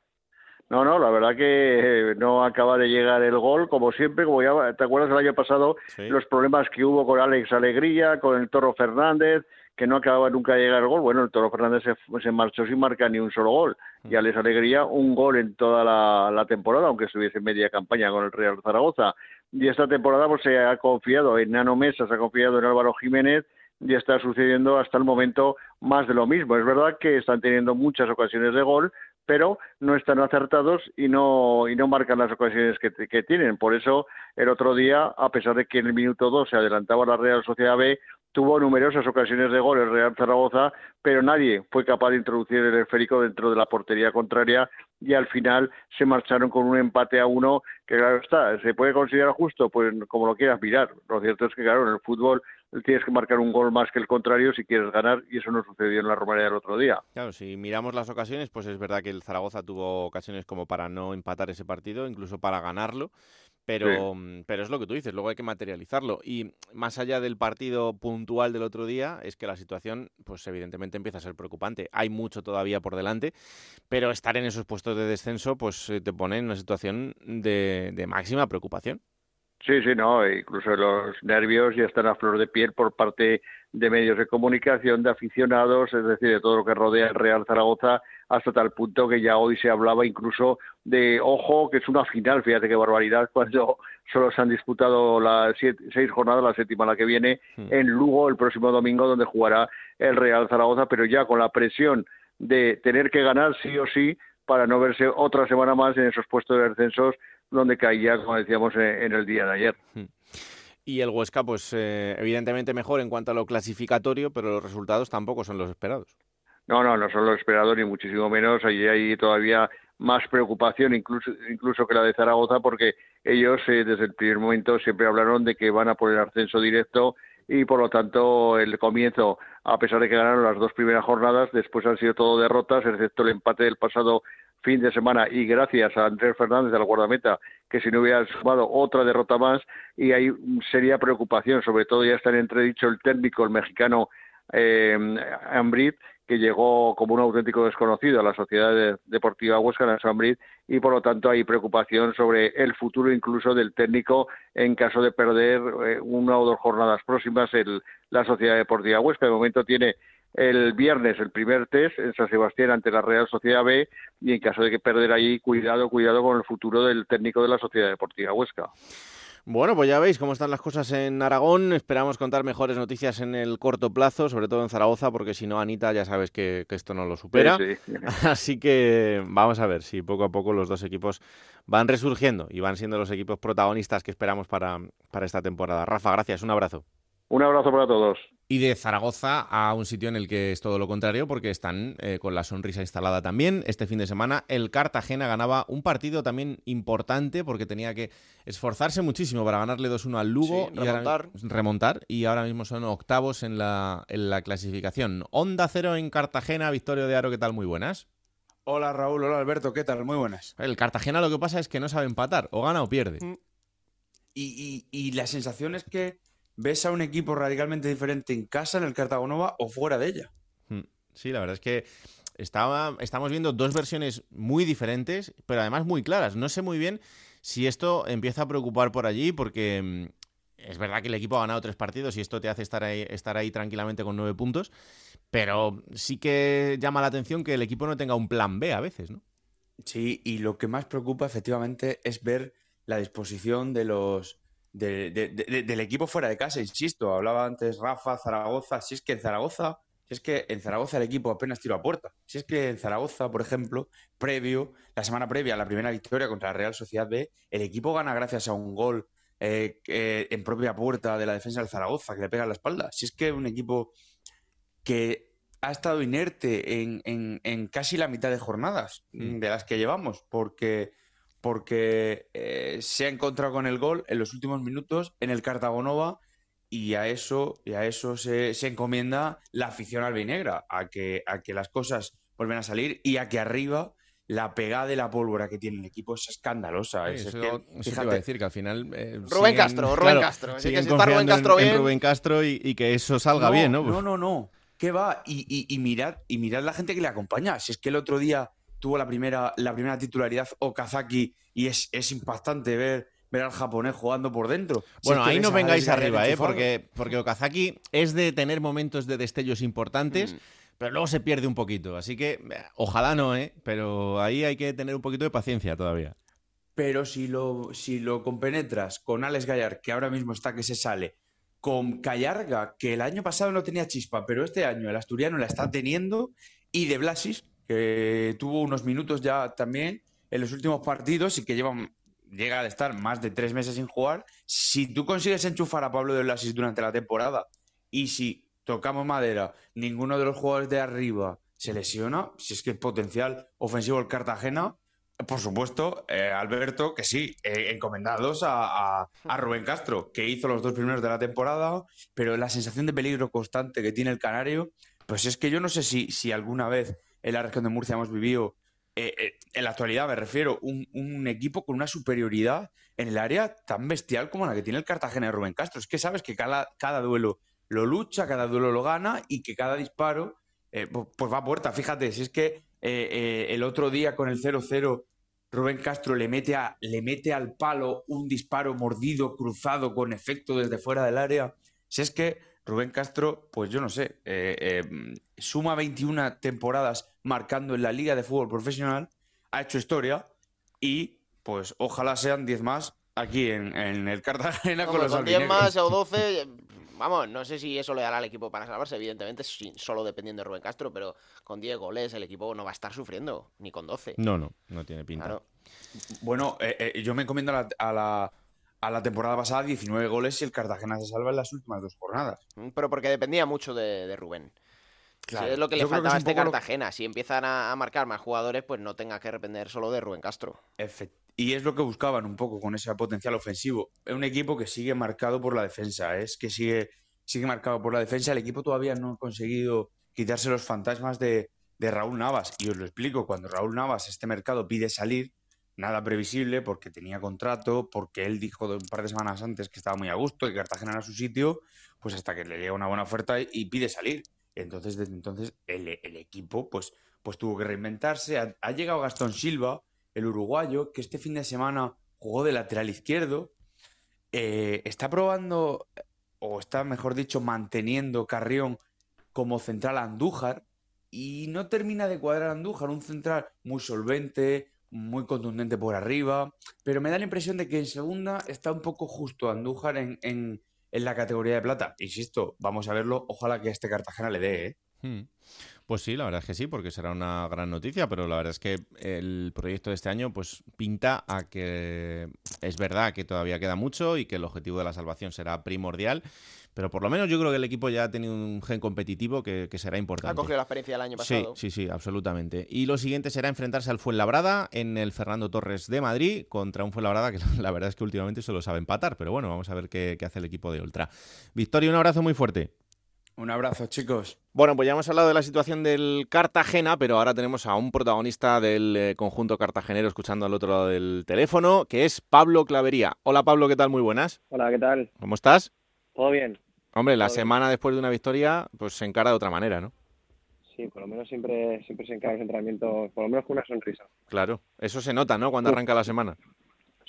No, no, la verdad que eh, no acaba de llegar el gol, como siempre, como ya te acuerdas el año pasado, los problemas que hubo con Alex Alegría, con el Toro Fernández, que no acababa nunca de llegar el gol. Bueno, el Toro Fernández se, marchó sin marcar ni un solo gol. Y a Les Alegría un gol en toda la, temporada, aunque estuviese en media campaña con el Real Zaragoza. Y esta temporada pues se ha confiado en Nano Mesa, se ha confiado en Álvaro Jiménez y está sucediendo hasta el momento más de lo mismo. Es verdad que están teniendo muchas ocasiones de gol, pero no están acertados y no, y no marcan las ocasiones que, que tienen. Por eso, el otro día, a pesar de que en el minuto 2 se adelantaba la Real Sociedad B, tuvo numerosas ocasiones de gol el Real Zaragoza, pero nadie fue capaz de introducir el esférico dentro de la portería contraria y al final se marcharon con un empate a uno que claro está, ¿se puede considerar justo? Pues como lo quieras mirar. Lo cierto es que claro, en el fútbol tienes que marcar un gol más que el contrario si quieres ganar y eso no sucedió en la Romareda el otro día. Claro, si miramos las ocasiones, pues es verdad que el Zaragoza tuvo ocasiones como para no empatar ese partido, incluso para ganarlo, pero, mm, pero es lo que tú dices, luego hay que materializarlo. Y más allá del partido puntual del otro día, es que la situación, pues evidentemente empieza a ser preocupante. Hay mucho todavía por delante, pero estar en esos puestos de descenso, pues eh, te pone en una situación de, de máxima preocupación. Sí, sí, no, incluso los nervios ya están a flor de piel por parte de medios de comunicación, de aficionados, es decir, de todo lo que rodea el Real Zaragoza, hasta tal punto que ya hoy se hablaba incluso de, ojo, que es una final, fíjate qué barbaridad, cuando solo se han disputado las seis jornadas, la séptima la que viene, en Lugo el próximo domingo, donde jugará el Real Zaragoza, pero ya con la presión de tener que ganar sí o sí para no verse otra semana más en esos puestos de descensos donde caía, como decíamos, en el día de ayer. Y el Huesca, pues eh, evidentemente mejor en cuanto a lo clasificatorio, pero los resultados tampoco son los esperados. No, no, no son los esperados ni muchísimo menos. Allí hay todavía más preocupación incluso, incluso que la de Zaragoza porque ellos eh, desde el primer momento siempre hablaron de que van a poner ascenso directo y por lo tanto el comienzo, a pesar de que ganaron las dos primeras jornadas, después han sido todo derrotas, excepto el empate del pasado fin de semana y gracias a Andrés Fernández de la guardameta que si no hubiera sumado otra derrota más y hay seria preocupación sobre todo ya está en entredicho el técnico el mexicano eh, que llegó como un auténtico desconocido a la Sociedad Deportiva Huesca en Ambrit y por lo tanto hay preocupación sobre el futuro incluso del técnico en caso de perder eh, una o dos jornadas próximas el, la Sociedad Deportiva Huesca. De momento tiene el viernes el primer test en San Sebastián ante la Real Sociedad B y en caso de que perder ahí, cuidado, cuidado con el futuro del técnico de la Sociedad Deportiva Huesca. Bueno, pues ya veis cómo están las cosas en Aragón. Esperamos contar mejores noticias en el corto plazo, sobre todo en Zaragoza, porque si no, Anita, ya sabes que, esto no lo supera. Así que vamos a ver si poco a poco los dos equipos van resurgiendo y van siendo los equipos protagonistas que esperamos para, para esta temporada. Rafa, gracias, un abrazo. Un abrazo para todos. Y de Zaragoza a un sitio en el que es todo lo contrario, porque están eh, con la sonrisa instalada también. Este fin de semana el Cartagena ganaba un partido también importante, porque tenía que esforzarse muchísimo para ganarle 2-1 al Lugo. y remontar. remontar. Y ahora mismo son octavos en la, en la clasificación. Onda cero en Cartagena, Victorio de Aro, ¿qué tal? Muy buenas. Hola Raúl, hola Alberto, ¿qué tal? Muy buenas. El Cartagena lo que pasa es que no sabe empatar, o gana o pierde. Mm. y la sensación es que ves a un equipo radicalmente diferente en casa, en el Cartagonova, o fuera de ella. Hmm. Sí, la verdad es que estaba, estamos viendo dos versiones muy diferentes, pero además muy claras. No sé muy bien si esto empieza a preocupar por allí, porque mm, es verdad que el equipo ha ganado tres partidos y esto te hace estar ahí, estar ahí tranquilamente con nueve puntos, pero sí que llama la atención que el equipo no tenga un plan B a veces, ¿no? Sí, y lo que más preocupa efectivamente es ver la disposición de los, del equipo fuera de casa, insisto. Hablaba antes Rafa, Zaragoza. Si es que en Zaragoza, si es que en Zaragoza el equipo apenas tiró a puerta. Si es que en Zaragoza, por ejemplo, previo, la semana previa a la primera victoria contra la Real Sociedad B, el equipo gana gracias a un gol eh, en propia puerta de la defensa del Zaragoza que le pega en la espalda. Si es que un equipo que ha estado inerte en, en casi la mitad de jornadas mm. de las que llevamos, porque porque eh, se ha encontrado con el gol en los últimos minutos en el Cartagonova y a eso, y a eso se, encomienda la afición albinegra, a que, a que las cosas vuelven a salir y a que arriba la pegada de la pólvora que tiene el equipo es escandalosa. es que, fíjate, decir que al final. Eh, Rubén Castro, Rubén Castro. que está Rubén Castro bien. Rubén Castro y, que eso salga bien, ¿no? No, no, no. ¿Qué va? Y, y, mirad, y mirad la gente que le acompaña. Si es que el otro día tuvo la primera, la primera titularidad Okazaki y es, es impactante ver, ver al japonés jugando por dentro. Bueno, ahí no vengáis arriba, ¿eh? porque, porque Okazaki es de tener momentos de destellos importantes. Mm. Pero luego se pierde un poquito, así que ojalá no, ¿eh? Pero ahí hay que tener un poquito de paciencia todavía. Pero si lo, si lo compenetras con Alex Gallar, que ahora mismo está que se sale, con Callarga, que el año pasado no tenía chispa, pero este año el asturiano la está teniendo, y de Blasis, que tuvo unos minutos ya también en los últimos partidos y que llevan, llega a estar más de tres meses sin jugar. Si tú consigues enchufar a Pablo de Blasis durante la temporada y si tocamos madera, ninguno de los jugadores de arriba se lesiona, si es que es potencial ofensivo el Cartagena, por supuesto, eh, Alberto, que sí, eh, encomendados a, a, Rubén Castro, que hizo los dos primeros de la temporada, pero la sensación de peligro constante que tiene el Canario, pues es que yo no sé si, si alguna vez en la región de Murcia hemos vivido, eh, eh, en la actualidad me refiero, un, equipo con una superioridad en el área tan bestial como la que tiene el Cartagena de Rubén Castro. Es que sabes que cada, cada duelo lo lucha, cada duelo lo gana y que cada disparo eh, pues va a puerta. Fíjate, si es que el otro día con el 0-0 Rubén Castro le mete, a, le mete al palo un disparo mordido, cruzado, con efecto desde fuera del área. Si es que Rubén Castro, pues yo no sé, eh, eh, suma 21 temporadas marcando en la Liga de Fútbol Profesional, ha hecho historia y pues ojalá sean 10 más aquí en, en el Cartagena con los con 10 albinegros. más o 12, vamos, no sé si eso le dará al equipo para salvarse, evidentemente, sin- solo dependiendo de Rubén Castro, pero con 10 goles el equipo no va a estar sufriendo, ni con 12. No, no, no tiene pinta. Claro. Bueno, eh, eh, yo me encomiendo a la, a, la, a la temporada pasada 19 goles y el Cartagena se salva en las últimas dos jornadas. Mm, Pero porque dependía mucho de, de Rubén. Claro, es lo que le yo faltaba a es este lo- Cartagena. Si empiezan a, a marcar más jugadores, pues no tenga que depender solo de Rubén Castro. Y es lo que buscaban un poco con ese potencial ofensivo. Es un equipo que sigue marcado por la defensa, es que sigue, sigue marcado por la defensa. El equipo todavía no ha conseguido quitarse los fantasmas de, de Raúl Navas. Y os lo explico, cuando Raúl Navas, este mercado, pide salir, nada previsible, porque tenía contrato, porque él dijo un par de semanas antes que estaba muy a gusto, que Cartagena era su sitio, pues hasta que le llega una buena oferta y, pide salir. Entonces, desde entonces, el, equipo, pues, pues tuvo que reinventarse. Ha, llegado Gastón Silva, el uruguayo, que este fin de semana jugó de lateral izquierdo. Eh, está probando, o está, mejor dicho, manteniendo Carrión como central a Andújar. Y no termina de cuadrar Andújar, un central muy solvente, muy contundente por arriba. Pero me da la impresión de que en segunda está un poco justo Andújar en, en- la categoría de plata. Insisto, vamos a verlo. Ojalá que a este Cartagena le dé, ¿eh? Hmm. Pues sí, la verdad es que sí, porque será una gran noticia, pero la verdad es que el proyecto de este año pues pinta a que es verdad que todavía queda mucho y que el objetivo de la salvación será primordial, pero por lo menos yo creo que el equipo ya ha tenido un gen competitivo que, que será Ha importante. cogido la experiencia del año Sí, pasado. sí, sí, absolutamente. Y lo siguiente será enfrentarse al Fuenlabrada en el Fernando Torres de Madrid contra un Fuenlabrada que la verdad es que últimamente solo sabe empatar, pero bueno, vamos a ver qué, qué hace el equipo de Ultra. Victoria, un abrazo muy fuerte. Un abrazo, chicos. Bueno, pues ya hemos hablado de la situación del Cartagena, pero ahora tenemos a un protagonista del eh, conjunto cartagenero escuchando al otro lado del teléfono, que es Pablo Clavería. Hola Pablo, ¿qué tal? Muy buenas. Hola, ¿qué tal? ¿Cómo estás? ¿Todo bien? Hombre, la Todo bien. semana después de una victoria, pues se encara de otra manera, ¿no? Sí, por lo menos siempre, siempre se encara los entrenamientos, por lo menos con una sonrisa. Claro, eso se nota, ¿no? Cuando arranca la semana.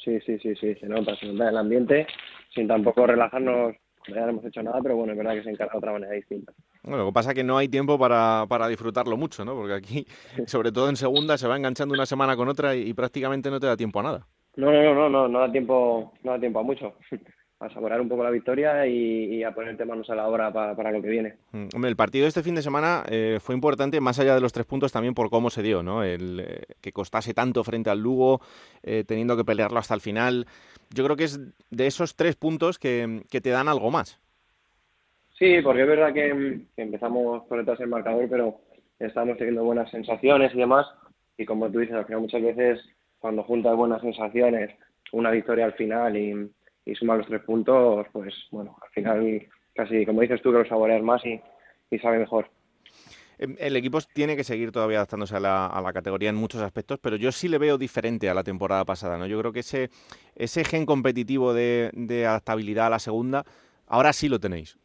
Sí, sí, sí, sí, se nota, se nota el ambiente, sin tampoco relajarnos, ya no hemos hecho nada, pero bueno, es verdad que se encara de otra manera distinta. Bueno, lo que pasa es que no hay tiempo para, para disfrutarlo mucho, ¿no? Porque aquí, sobre todo en segunda, se va enganchando una semana con otra y, y prácticamente no te da tiempo a nada. No, no, no, no, no, no da tiempo, no da tiempo a mucho. A saborear un poco la victoria y, y a ponerte manos a la obra para, para lo que viene. Mm, Hombre, el partido de este fin de semana eh, fue importante, más allá de los tres puntos, también por cómo se dio, ¿no? El eh, que costase tanto frente al Lugo, eh, teniendo que pelearlo hasta el final. Yo creo que es de esos tres puntos que, que te dan algo más. Sí, porque es verdad que, que empezamos por detrás del marcador, pero estamos teniendo buenas sensaciones y demás. Y como tú dices, al final muchas veces cuando juntas buenas sensaciones, una victoria al final y, y sumas los tres puntos, pues bueno, al final casi, como dices tú, que lo saboreas más y, y sabe mejor. Em, El equipo tiene que seguir todavía adaptándose a la, a la categoría en muchos aspectos, pero yo sí le veo diferente a la temporada pasada, ¿no? Yo creo que ese, ese gen competitivo de, de adaptabilidad a la segunda, ahora sí lo tenéis.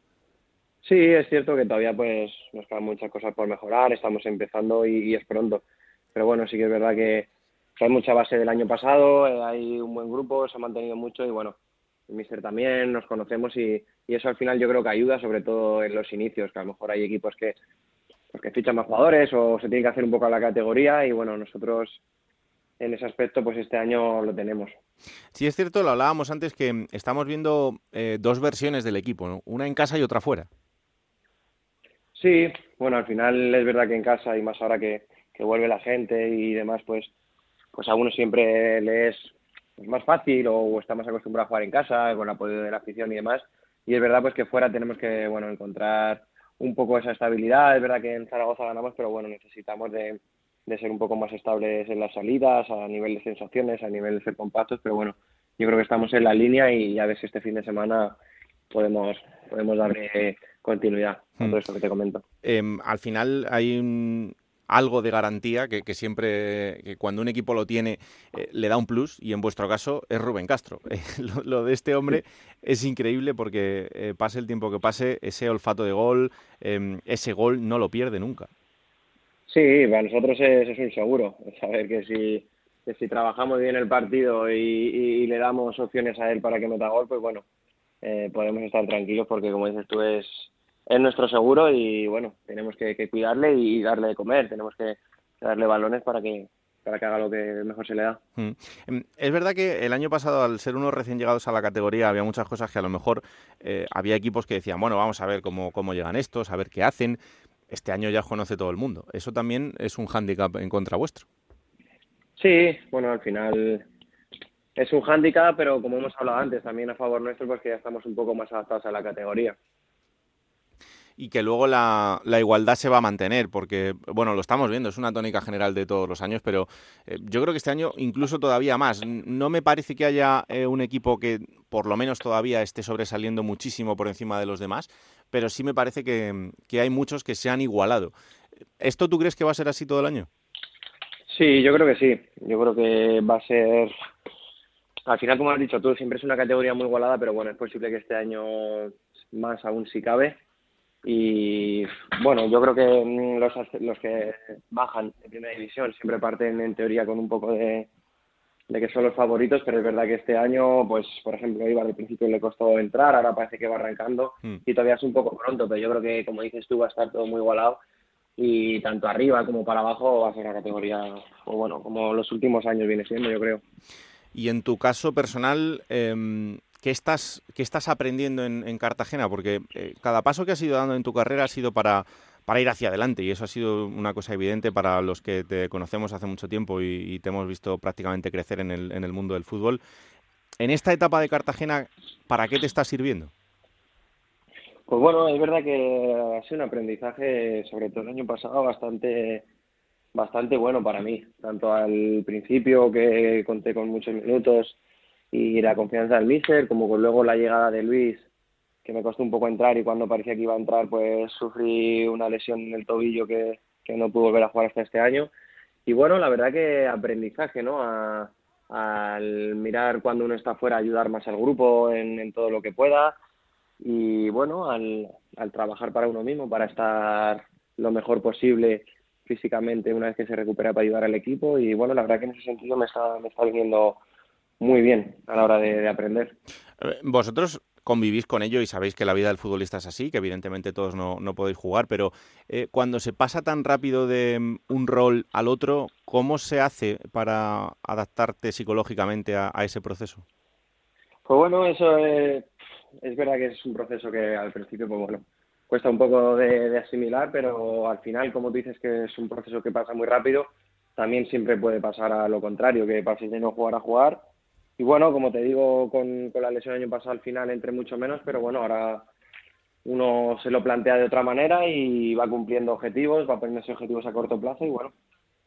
Sí, es cierto que todavía pues nos quedan muchas cosas por mejorar, estamos empezando y, y es pronto. Pero bueno, sí que es verdad que, que hay mucha base del año pasado, eh, hay un buen grupo, se ha mantenido mucho y bueno, el míster también, nos conocemos y, y eso al final yo creo que ayuda, sobre todo en los inicios, que a lo mejor hay equipos que, pues, que fichan más jugadores o se tiene que hacer un poco a la categoría y bueno, nosotros en ese aspecto pues este año lo tenemos. Sí, es cierto, lo hablábamos antes que estamos viendo eh, dos versiones del equipo, ¿no? Una en casa y otra fuera. Sí, bueno, al final es verdad que en casa y más ahora que, que vuelve la gente y demás, pues, pues a uno siempre le es pues, más fácil o está más acostumbrado a jugar en casa con el apoyo de la afición y demás. Y es verdad pues que fuera tenemos que bueno encontrar un poco esa estabilidad. Es verdad que en Zaragoza ganamos, pero bueno, necesitamos de, de ser un poco más estables en las salidas, a nivel de sensaciones, a nivel de ser compactos, pero bueno, yo creo que estamos en la línea y a ver si este fin de semana podemos, podemos darle continuidad a todo Hmm. esto que te comento. Em, al final hay un- algo de garantía que, siempre, que cuando un equipo lo tiene, eh, le da un plus, y en vuestro caso es Rubén Castro. Eh, lo, de este hombre es increíble porque eh, pase el tiempo que pase, ese olfato de gol, em, ese gol no lo pierde nunca. Sí, para nosotros es, un seguro, saber que si, que si trabajamos bien el partido y, le damos opciones a él para que meta gol, pues bueno, podemos estar tranquilos porque como dices tú es, es nuestro seguro y bueno, tenemos que, que cuidarle y darle de comer, tenemos que darle balones para que, para que haga lo que mejor se le da. Mm. Em, Es verdad que el año pasado, al ser unos recién llegados a la categoría, había muchas cosas que a lo mejor eh, había equipos que decían, bueno, vamos a ver cómo, cómo llegan estos, a ver qué hacen. Este año ya conoce todo el mundo. Eso también es un hándicap en contra vuestro. Sí, bueno, al final es un hándicap, pero como hemos hablado antes, también a favor nuestro, pues que ya estamos un poco más adaptados a la categoría. Y que luego la, la igualdad se va a mantener, porque, bueno, lo estamos viendo, es una tónica general de todos los años, pero eh, yo creo que este año incluso todavía más. No me parece que haya eh, un equipo que por lo menos todavía esté sobresaliendo muchísimo por encima de los demás, pero sí me parece que, que hay muchos que se han igualado. ¿Esto tú crees que va a ser así todo el año? Sí, yo creo que sí. Yo creo que va a ser. Al final, como has dicho tú, siempre es una categoría muy igualada, pero bueno, es posible que este año más aún si cabe. Y bueno, yo creo que mm, los, los que bajan de primera división siempre parten en teoría con un poco de, de que son los favoritos, pero es verdad que este año, pues por ejemplo, Ibar al principio le costó entrar, ahora parece que va arrancando Mm. y todavía es un poco pronto, pero yo creo que, como dices tú, va a estar todo muy igualado y tanto arriba como para abajo va a ser una categoría, o bueno, como los últimos años viene siendo, yo creo. Y en tu caso personal, em, ¿qué, estás, ¿qué estás aprendiendo en, en Cartagena? Porque eh, cada paso que has ido dando en tu carrera ha sido para, para ir hacia adelante y eso ha sido una cosa evidente para los que te conocemos hace mucho tiempo y, y te hemos visto prácticamente crecer en el, en el mundo del fútbol. En esta etapa de Cartagena, ¿para qué te está sirviendo? Pues bueno, es verdad que ha sido un aprendizaje, sobre todo el año pasado, bastante bastante bueno para mí, tanto al principio que conté con muchos minutos y la confianza del míster, como con luego la llegada de Luis, que me costó un poco entrar y cuando parecía que iba a entrar pues sufrí una lesión en el tobillo que, que no pude volver a jugar hasta este año. Y bueno, la verdad que aprendizaje, ¿no? A- al mirar cuando uno está fuera, ayudar más al grupo en, en todo lo que pueda y bueno, al, al trabajar para uno mismo, para estar lo mejor posible físicamente una vez que se recupera para ayudar al equipo y bueno, la verdad que en ese sentido me está, me está viniendo muy bien a la hora de, de aprender. Eh, Vosotros convivís con ello y sabéis que la vida del futbolista es así, que evidentemente todos no, no podéis jugar, pero eh, cuando se pasa tan rápido de mm, un rol al otro, ¿cómo se hace para adaptarte psicológicamente a, a ese proceso? Pues bueno, eso es, es verdad que es un proceso que al principio, pues bueno, cuesta un poco de, de asimilar, pero al final, como tú dices que es un proceso que pasa muy rápido, también siempre puede pasar a lo contrario, que pases de no jugar a jugar. Y bueno, como te digo, con, con la lesión del año pasado al final entré mucho menos, pero bueno, ahora uno se lo plantea de otra manera y va cumpliendo objetivos, va poniéndose objetivos a corto plazo y bueno,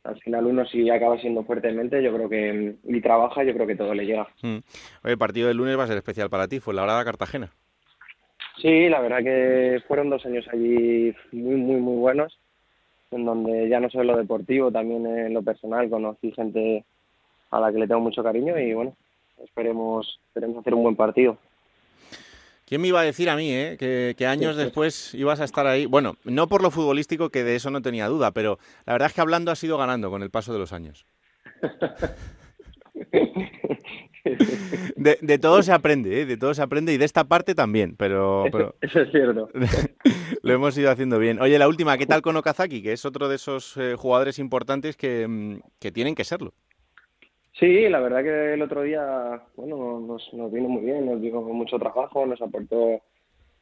al final uno si acaba siendo fuertemente, yo creo que, y trabaja, yo creo que todo le llega. Mm. Oye, el partido del lunes va a ser especial para ti, fue la hora de Cartagena. Sí, la verdad que fueron dos años allí muy, muy, muy buenos, en donde ya no solo en lo deportivo, también en lo personal conocí gente a la que le tengo mucho cariño y bueno, esperemos, esperemos hacer un buen partido. ¿Quién me iba a decir a mí, eh, que, que años después ibas a estar ahí? Bueno, no por lo futbolístico, que de eso no tenía duda, pero la verdad es que hablando has ido ganando con el paso de los años. De, de todo se aprende, ¿eh? de todo se aprende y de esta parte también, pero, pero Eso es cierto. lo hemos ido haciendo bien. Oye, la última, ¿qué tal con Okazaki? Que es otro de esos eh, jugadores importantes que, mm, que tienen que serlo. Sí, la verdad que el otro día, bueno, nos, nos vino muy bien, nos dio mucho trabajo, nos aportó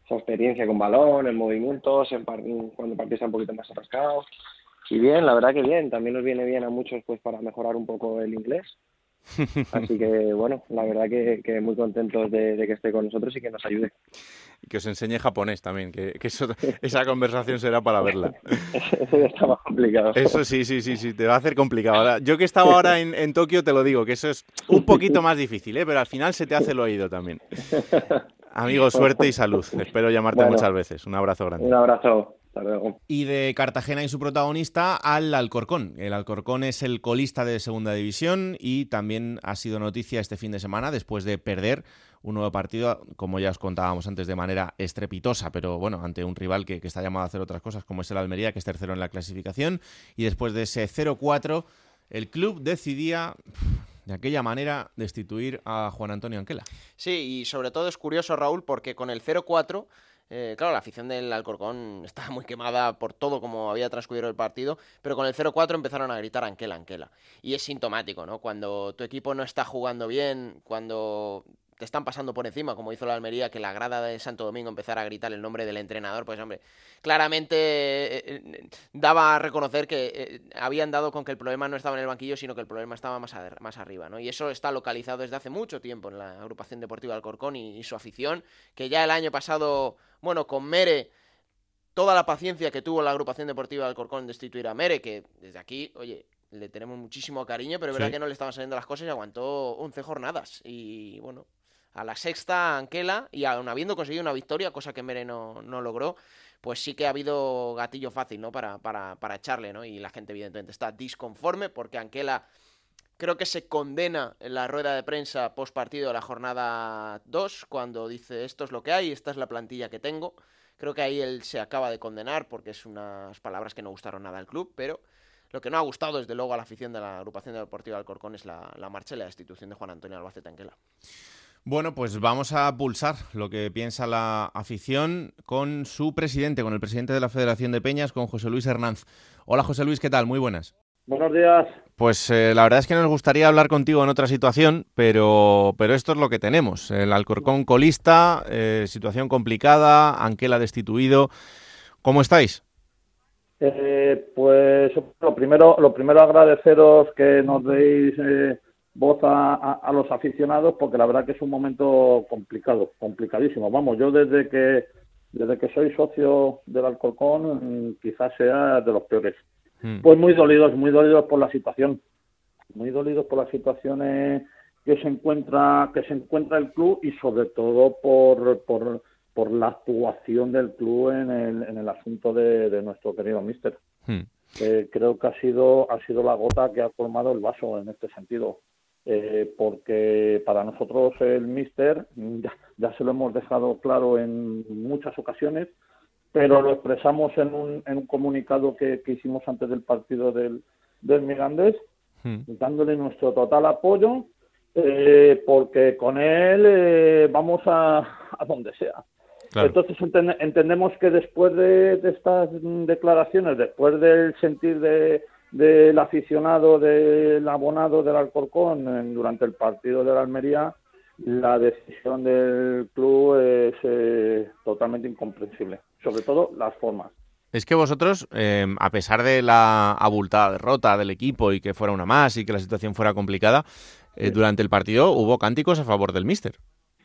esa experiencia con balón, en movimientos, en par- cuando el está un poquito más atascado. Y bien, la verdad que bien, también nos viene bien a muchos pues para mejorar un poco el inglés. Así que bueno, la verdad que, que muy contentos de, de que esté con nosotros y que nos ayude. Y que os enseñe japonés también, que, que eso- esa conversación será para verla. Eso ya está más complicado. Eso sí, sí, sí, sí, te va a hacer complicado. Ahora, Yo que estaba ahora en, en Tokio te lo digo, que eso es un poquito más difícil, ¿eh? pero al final se te hace el oído también. Amigo, suerte y salud. Espero llamarte Bueno. muchas veces. Un abrazo grande. Un abrazo, hasta luego. Y de Cartagena y su protagonista al Alcorcón. El Alcorcón es el colista de segunda división y también ha sido noticia este fin de semana después de perder un nuevo partido, como ya os contábamos antes, de manera estrepitosa, pero bueno, ante un rival que, está llamado a hacer otras cosas, como es el Almería, que es tercero en la clasificación. Y después de ese 0-4, el club decidía de aquella manera destituir a Juan Antonio Anquela. Sí, y sobre todo es curioso, Raúl, porque con el 0-4 eh, claro, la afición del Alcorcón estaba muy quemada por todo como había transcurrido el partido, pero con el 0-4 empezaron a gritar Anquela, Anquela. Y es sintomático, ¿no? Cuando tu equipo no está jugando bien, cuando te están pasando por encima, como hizo la Almería, que la grada de Santo Domingo empezara a gritar el nombre del entrenador, pues hombre, claramente eh, eh, daba a reconocer que eh, habían dado con que el problema no estaba en el banquillo, sino que el problema estaba más, más arriba, ¿no? Y eso está localizado desde hace mucho tiempo en la agrupación deportiva Alcorcón y, y su afición, que ya el año pasado, bueno, con Mere toda la paciencia que tuvo la agrupación deportiva Alcorcón en destituir a Mere, que desde aquí, oye, le tenemos muchísimo cariño, pero es verdad que no le estaban saliendo las cosas y aguantó 11 jornadas. Y bueno, a la sexta Anquela y aún habiendo conseguido una victoria, cosa que Mere no, logró, pues sí que ha habido gatillo fácil, ¿no? Para, para, para echarle, ¿no? Y la gente evidentemente está disconforme porque Anquela creo que se condena en la rueda de prensa post partido de la jornada 2 cuando dice esto es lo que hay, esta es la plantilla que tengo. Creo que ahí él se acaba de condenar porque es unas palabras que no gustaron nada al club, pero lo que no ha gustado desde luego a la afición de la agrupación deportiva Alcorcón es la, la marcha y la destitución de Juan Antonio Albacete Anquela. Bueno, pues vamos a pulsar lo que piensa la afición con su presidente, con el presidente de la Federación de Peñas, con José Luis Hernández. Hola José Luis, ¿qué tal? Muy buenas. Buenos días. Pues eh, la verdad es que nos gustaría hablar contigo en otra situación, pero, pero esto es lo que tenemos. El Alcorcón colista, eh, situación complicada, Anquela destituido. ¿Cómo estáis? Eh, pues lo primero, lo primero agradeceros que nos deis voz a, los aficionados porque la verdad que es un momento complicado, complicadísimo. Vamos, yo desde que desde que soy socio del Alcorcón mm, quizás sea de los peores. Hmm. Pues muy dolidos, muy dolidos por la situación, muy dolidos por las situaciones que se encuentra que se encuentra el club y sobre todo por, por, por la actuación del club en el, en el asunto de, nuestro querido Mister. Hmm. creo que ha sido ha sido la gota que ha formado el vaso en este sentido. Eh, porque para nosotros el Mister, ya, se lo hemos dejado claro en muchas ocasiones, pero lo expresamos en un, en un comunicado que, hicimos antes del partido del, del Mirandés, hmm. dándole nuestro total apoyo, eh, porque con él eh, vamos a, a donde sea. Entonces entendemos que después de, estas declaraciones, después del sentir de, del aficionado del abonado del Alcorcón durante el partido de la Almería, la decisión del club es eh, totalmente incomprensible, sobre todo las formas. Es que vosotros, em, a pesar de la abultada derrota del equipo y que fuera una más y que la situación fuera complicada, eh, durante el partido hubo cánticos a favor del míster.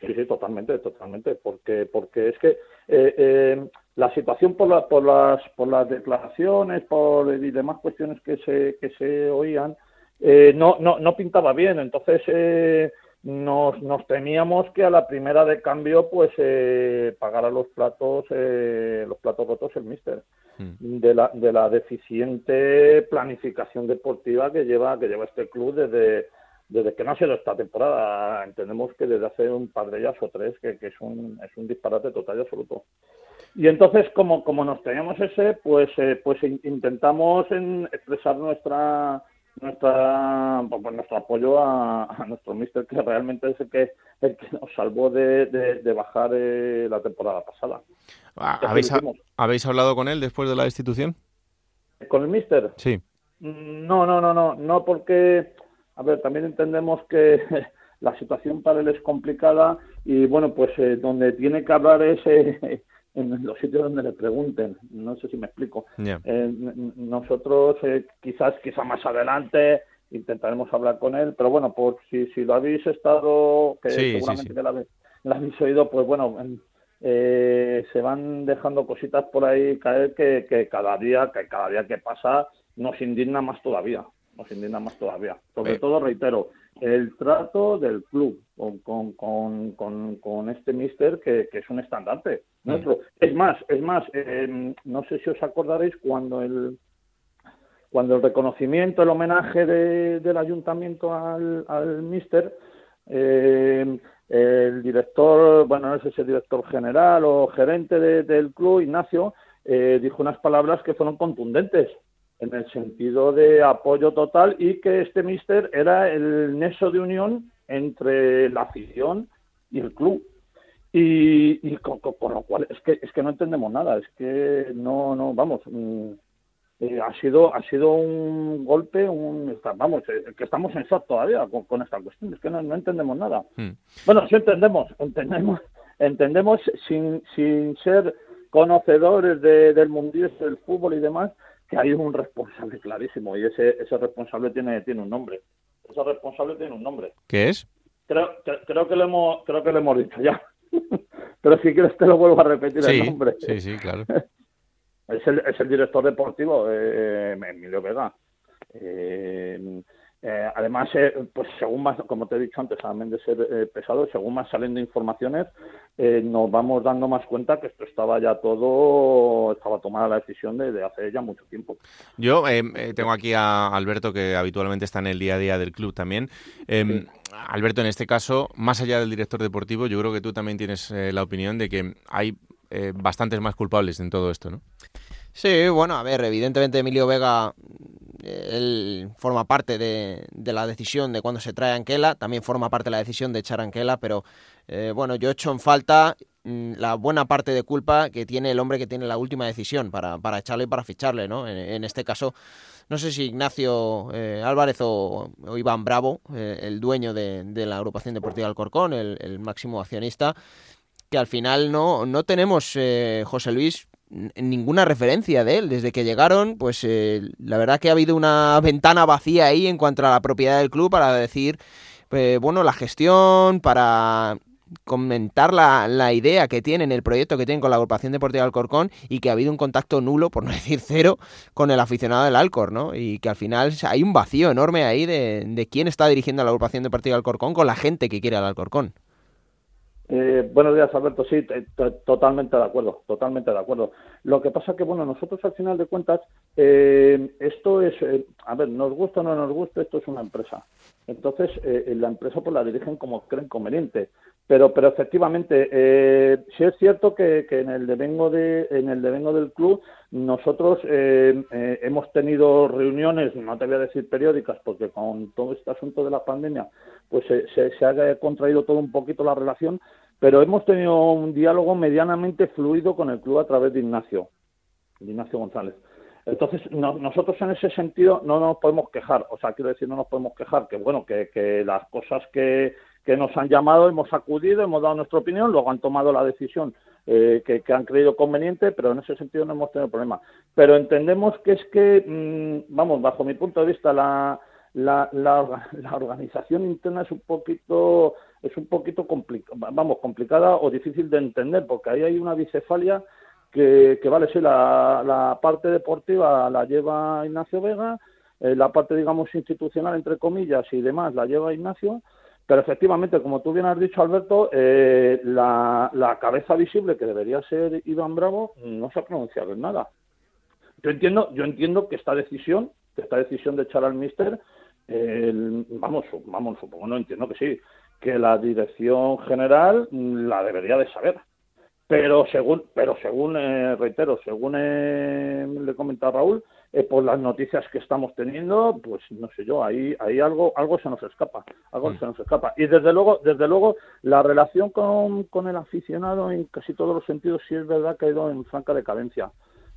Sí, sí, totalmente, totalmente, porque porque es que eh, la situación por, por, las, por las declaraciones por, y demás cuestiones que se, que se oían eh, no, no, no pintaba bien. Entonces eh, nos, nos temíamos que a la primera de cambio pues eh, pagara los platos eh, los platos rotos el míster hmm. de la, de la deficiente planificación deportiva que lleva que lleva este club desde desde que no ha sido esta temporada entendemos que desde hace un par de días o tres que, que es un es un disparate total y absoluto y entonces, como, como nos teníamos ese, pues, eh, pues intentamos en expresar nuestra nuestra pues, pues, nuestro apoyo a, nuestro mister que realmente es el que el que nos salvó de, de, bajar eh, la temporada pasada ah, ¿Habéis, ¿Habéis hablado con él después de la destitución? ¿Con el mister? Sí. No, no, no, no, no porque, a ver, también entendemos que la situación para él es complicada y bueno, pues eh, donde tiene que hablar es en los sitios donde le pregunten. No sé si me explico. Eh, nosotros eh, quizás quizá más adelante intentaremos hablar con él, pero bueno, por si, si lo habéis estado, que seguramente que lo habéis, oído, pues bueno, eh, se van dejando cositas por ahí caer que, que cada día que cada día que pasa nos indigna más todavía, nos indigna más todavía. Sobre todo, reitero, el trato del club con, con, con, con este mister que, que, es un estandarte nuestro. Es más, es más, eh, no sé si os acordaréis cuando el cuando el reconocimiento, el homenaje de, del ayuntamiento al, al mister, eh, el director, bueno, no sé si el director general o gerente del club, Ignacio, eh, dijo unas palabras que fueron contundentes en el sentido de apoyo total y que este mister era el nexo de unión entre la afición y el club. Y, con, lo cual es que es que no entendemos nada, es que no no vamos mm, eh, ha sido ha sido un golpe, un vamos eh, que estamos en shock todavía con, esta cuestión, es que no, entendemos nada. Hmm. Bueno, sí entendemos, entendemos entendemos sin sin ser conocedores del mundillo del fútbol y demás que hay un responsable clarísimo y ese ese responsable tiene tiene un nombre. Ese responsable tiene un nombre. ¿Qué es? Creo, creo que lo hemos creo que lo hemos dicho ya. Pero si quieres te lo vuelvo a repetir el nombre. Sí, sí, claro. es, el, es el director deportivo, eh, Emilio Vega. Eh, eh, además, eh, pues según más, como te he dicho antes, también de ser eh, pesado, según más saliendo informaciones, nos vamos dando más cuenta que esto estaba ya todo, estaba tomada la decisión de, hace ya mucho tiempo. Yo tengo aquí a Alberto, que habitualmente está en el día a día del club también. Em, Alberto, en este caso, más allá del director deportivo, yo creo que tú también tienes la opinión de que hay bastantes más culpables en todo esto, ¿no? Sí, bueno, a ver, evidentemente Emilio Vega él forma parte de, la decisión de cuando se trae Anquela, también forma parte de la decisión de echar a Anquela, pero eh, bueno, yo echo en falta mm, la buena parte de culpa que tiene el hombre que tiene la última decisión para, para echarle y para ficharle, ¿no? En, este caso, no sé si Ignacio eh, Álvarez o, Iván Bravo, eh, el dueño de, la agrupación deportiva Alcorcón, el, el máximo accionista, que al final no, no tenemos, José Luis, ninguna referencia de él. Desde que llegaron, pues eh, la verdad que ha habido una ventana vacía ahí en cuanto a la propiedad del club para decir, eh, bueno, la gestión, para comentar la, la, idea que tienen, el proyecto que tienen con la agrupación deportiva Alcorcón y que ha habido un contacto nulo, por no decir cero, con el aficionado del Alcor, ¿no? Y que al final hay un vacío enorme ahí de, de quién está dirigiendo la agrupación deportiva Alcorcón con la gente que quiere al Alcorcón. Eh, buenos días, Alberto. Sí, totalmente de acuerdo, totalmente de acuerdo. Lo que pasa que, bueno, nosotros al final de cuentas, eh, esto es, eh, a ver, nos gusta o no nos gusta, esto es una empresa. Entonces, la empresa pues la dirigen como creen conveniente. Pero, pero efectivamente, sí es cierto que, en el devengo de, en el devengo del club, nosotros hemos tenido reuniones, no te voy a decir periódicas, porque con todo este asunto de la pandemia, pues se, se ha contraído todo un poquito la relación, pero hemos tenido un diálogo medianamente fluido con el club a través de Ignacio, Ignacio González. Entonces, nosotros en ese sentido no nos podemos quejar, o sea, quiero decir, no nos podemos quejar, que bueno, que, las cosas que, nos han llamado, hemos acudido, hemos dado nuestra opinión, luego han tomado la decisión eh, que, han creído conveniente, pero en ese sentido no hemos tenido problema. Pero entendemos que es que, mm, vamos, bajo mi punto de vista, la, la, la organización interna es un poquito es un poquito vamos, complicada o difícil de entender, porque ahí hay una bicefalia que, que vale, sí, la, la parte deportiva la lleva Ignacio Vega, eh, la parte, digamos, institucional, entre comillas, y demás, la lleva Ignacio, pero efectivamente, como tú bien has dicho, Alberto, eh, la, la cabeza visible que debería ser Iván Bravo no se ha pronunciado en nada. Yo entiendo, yo entiendo que esta decisión, que esta decisión de echar al míster, vamos, vamos, supongo, no entiendo que sí, que la dirección general la debería de saber. Pero según, pero según eh, reitero, según eh, le comenta Raúl, eh, por las noticias que estamos teniendo, pues no sé yo, ahí, ahí algo, algo se nos escapa, algo mm. se nos escapa. Y desde luego, desde luego, la relación con, con el aficionado en casi todos los sentidos sí es verdad que ha ido en franca decadencia,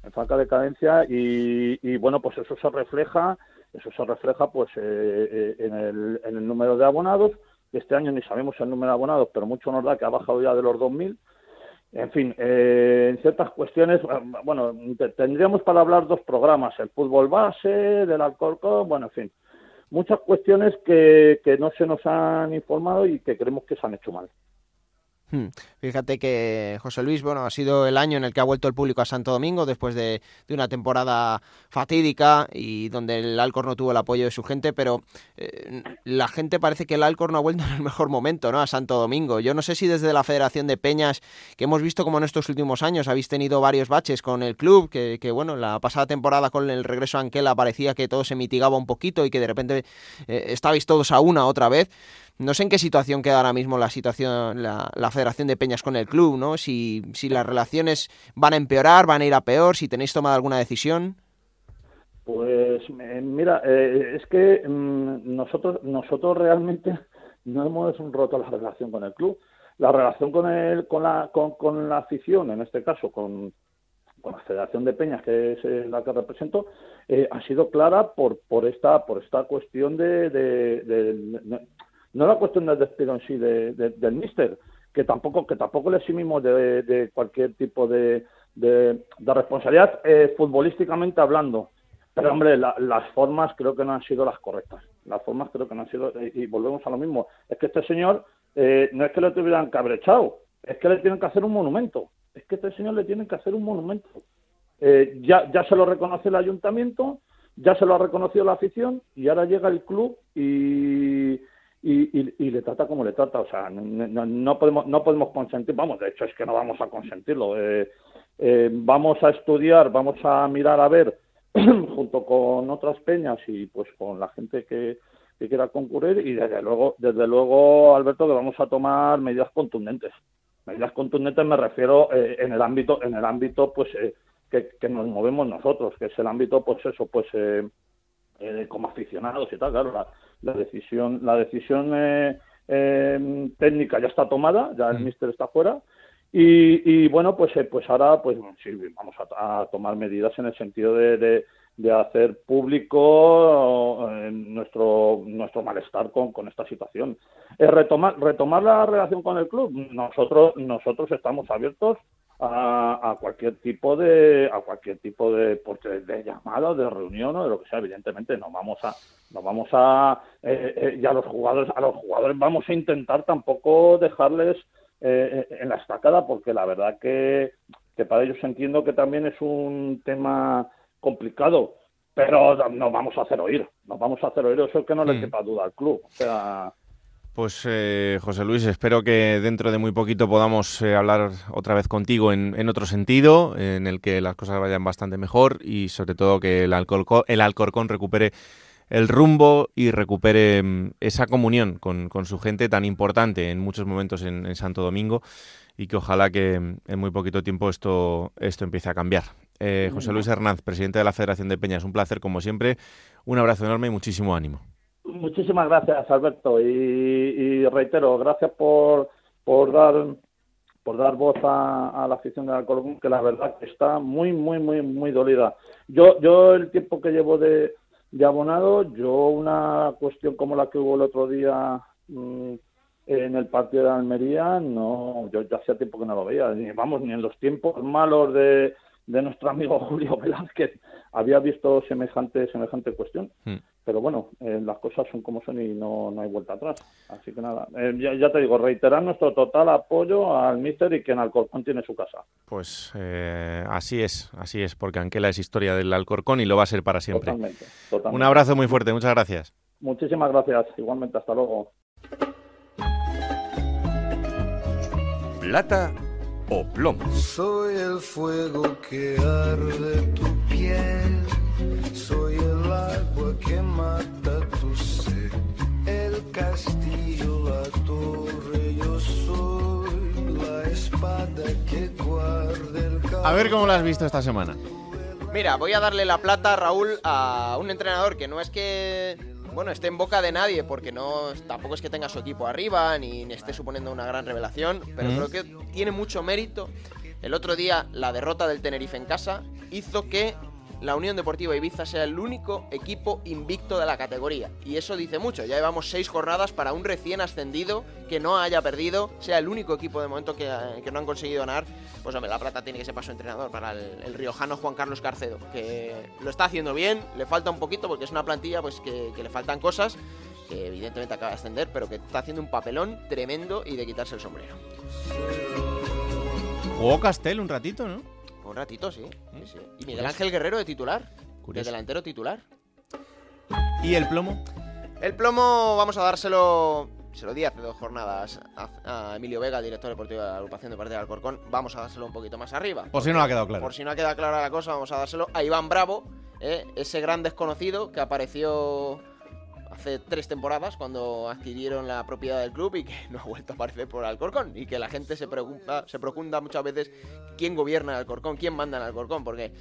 en franca decadencia y, y bueno, pues eso se refleja, eso se refleja pues en el, en el número de abonados este año ni sabemos el número de abonados, pero mucho nos da que ha bajado ya de los 2.000. En fin, eh, en ciertas cuestiones, eh, bueno, tendríamos para hablar dos programas, el fútbol base, del Alcorcón, bueno, en fin, muchas cuestiones que, que no se nos han informado y que creemos que se han hecho mal. Hmm. Fíjate que José Luis, bueno, ha sido el año en el que ha vuelto el público a Santo Domingo después de, una temporada fatídica y donde el Alcor no tuvo el apoyo de su gente, pero eh, la gente parece que el Alcor no ha vuelto en el mejor momento, ¿no? A Santo Domingo. Yo no sé si desde la Federación de Peñas, que hemos visto como en estos últimos años habéis tenido varios baches con el club, que, bueno, la pasada temporada con el regreso a Anquela parecía que todo se mitigaba un poquito y que de repente eh, estabais todos a una otra vez. No sé en qué situación queda ahora mismo la situación, la, Federación de Peñas con el club, ¿no? Si, si las relaciones van a empeorar, van a ir a peor, si tenéis tomado alguna decisión. Pues eh, mira, eh, es que mm, nosotros nosotros realmente no hemos roto la relación con el club. La relación con el, con la con, con la afición, en este caso con, con la Federación de Peñas, que es eh, la que represento, ha sido clara por por esta por esta cuestión de, no la cuestión del despido en sí de- de- del míster, que tampoco que tampoco le eximimos de, cualquier tipo de, responsabilidad eh, futbolísticamente hablando. Pero hombre, la- las formas creo que no han sido las correctas. Las formas creo que no han sido y, y volvemos a lo mismo. Es que este señor eh, no es que le tuvieran cabrechado, es que le tienen que hacer un monumento. Es que este señor le tienen que hacer un monumento. Eh, ya, ya se lo reconoce el ayuntamiento, ya se lo ha reconocido la afición y ahora llega el club y, y, y- le trata como le trata. O sea, no, no- no podemos, no podemos consentir, vamos, de hecho es que no vamos a consentirlo. Eh, eh, vamos a estudiar, vamos a mirar a ver junto con otras peñas y pues con la gente que, que quiera concurrir y desde luego, desde luego, Alberto, que vamos a tomar medidas contundentes. Medidas contundentes me refiero eh, en el ámbito, en el ámbito pues eh, que, que nos movemos nosotros, que es el ámbito pues eso, pues eh, eh, como aficionados y tal, claro, la, la decisión, la decisión eh, eh, técnica ya está tomada, ya el míster está fuera. Y, y bueno, pues eh, pues ahora pues sí, vamos a, a tomar medidas en el sentido de, de, de hacer público eh, nuestro nuestro malestar con, con esta situación. Retomar retomar la relación con el club. Nosotros nosotros estamos abiertos a, a cualquier tipo de a cualquier tipo de, de, llamada de reunión o de lo que sea evidentemente no vamos a no vamos a eh, eh, y a los jugadores a los jugadores vamos a intentar tampoco dejarles eh, en la estacada porque la verdad que, que para ellos entiendo que también es un tema complicado pero nos vamos a hacer oír nos vamos a hacer oír eso es que no le Mm. quepa duda al club o sea Pues eh, José Luis, espero que dentro de muy poquito podamos eh, hablar otra vez contigo en, en otro sentido, en el que las cosas vayan bastante mejor y sobre todo que el, Alcorcón, el Alcorcón recupere el rumbo y recupere mm, esa comunión con, con su gente tan importante en muchos momentos en, en Santo Domingo y que ojalá que mm, en muy poquito tiempo esto, esto empiece a cambiar. Eh, José Luis Hernández, presidente de la Federación de Peñas, un placer como siempre, un abrazo enorme y muchísimo ánimo. Muchísimas gracias, Alberto. Y, y reitero, gracias por, por dar por dar voz a, la afición del Alcorcón, que la verdad que está muy, muy, muy, muy dolida. Yo, yo el tiempo que llevo de, de abonado, yo una cuestión como la que hubo el otro día mm, en el partido de Almería, no, yo, yo hacía tiempo que no lo veía, ni, vamos, ni en los tiempos malos de, de nuestro amigo Julio Velázquez había visto semejante, semejante cuestión. Hmm. Pero bueno, eh, las cosas son como son y no, no hay vuelta atrás. Así que nada, eh, ya, ya te digo, reiterar nuestro total apoyo al míster y que en Alcorcón tiene su casa. Pues eh, así es, así es, porque Anquela es historia del Alcorcón y lo va a ser para siempre. Totalmente, totalmente. Un abrazo muy fuerte, muchas gracias. Muchísimas gracias. Igualmente, hasta luego. Plata o plomo. Soy el fuego que arde tu piel, soy el agua que mata tu sed, el castillo, la torre, yo soy la espada que guarda el A ver cómo lo has visto esta semana. Mira, voy a darle la plata, Raúl, a un entrenador que no es que bueno, esté en boca de nadie, porque no tampoco es que tenga su equipo arriba, ni, ni esté suponiendo una gran revelación, pero Mm. creo que tiene mucho mérito. El otro día, la derrota del Tenerife en casa hizo que la Unión Deportiva Ibiza sea el único equipo invicto de la categoría. Y eso dice mucho. Ya llevamos seis jornadas para un recién ascendido que no haya perdido, sea el único equipo de momento que, no han conseguido ganar. Pues hombre, la plata tiene que ser para su entrenador, para el, el riojano Juan Carlos Carcedo, que lo está haciendo bien, le falta un poquito porque es una plantilla pues que, que le faltan cosas, que evidentemente acaba de ascender, pero que está haciendo un papelón tremendo y de quitarse el sombrero. Jugó Castel un ratito, ¿no? Un ratito, sí. sí, sí. Y Miguel Ángel Guerrero de titular, Curioso. de delantero titular. ¿Y el plomo? El plomo vamos a dárselo, se lo di hace dos jornadas a, a Emilio Vega, director deportivo de la agrupación de parte del Alcorcón. Vamos a dárselo un poquito más arriba. Por si no ha quedado claro. Por si no ha quedado clara la cosa, vamos a dárselo a Iván Bravo, eh, ese gran desconocido que apareció hace tres temporadas cuando adquirieron la propiedad del club y que no ha vuelto a aparecer por Alcorcón. Y que la gente se pregunta, se pregunta muchas veces quién gobierna el Alcorcón, quién manda en Alcorcón, porque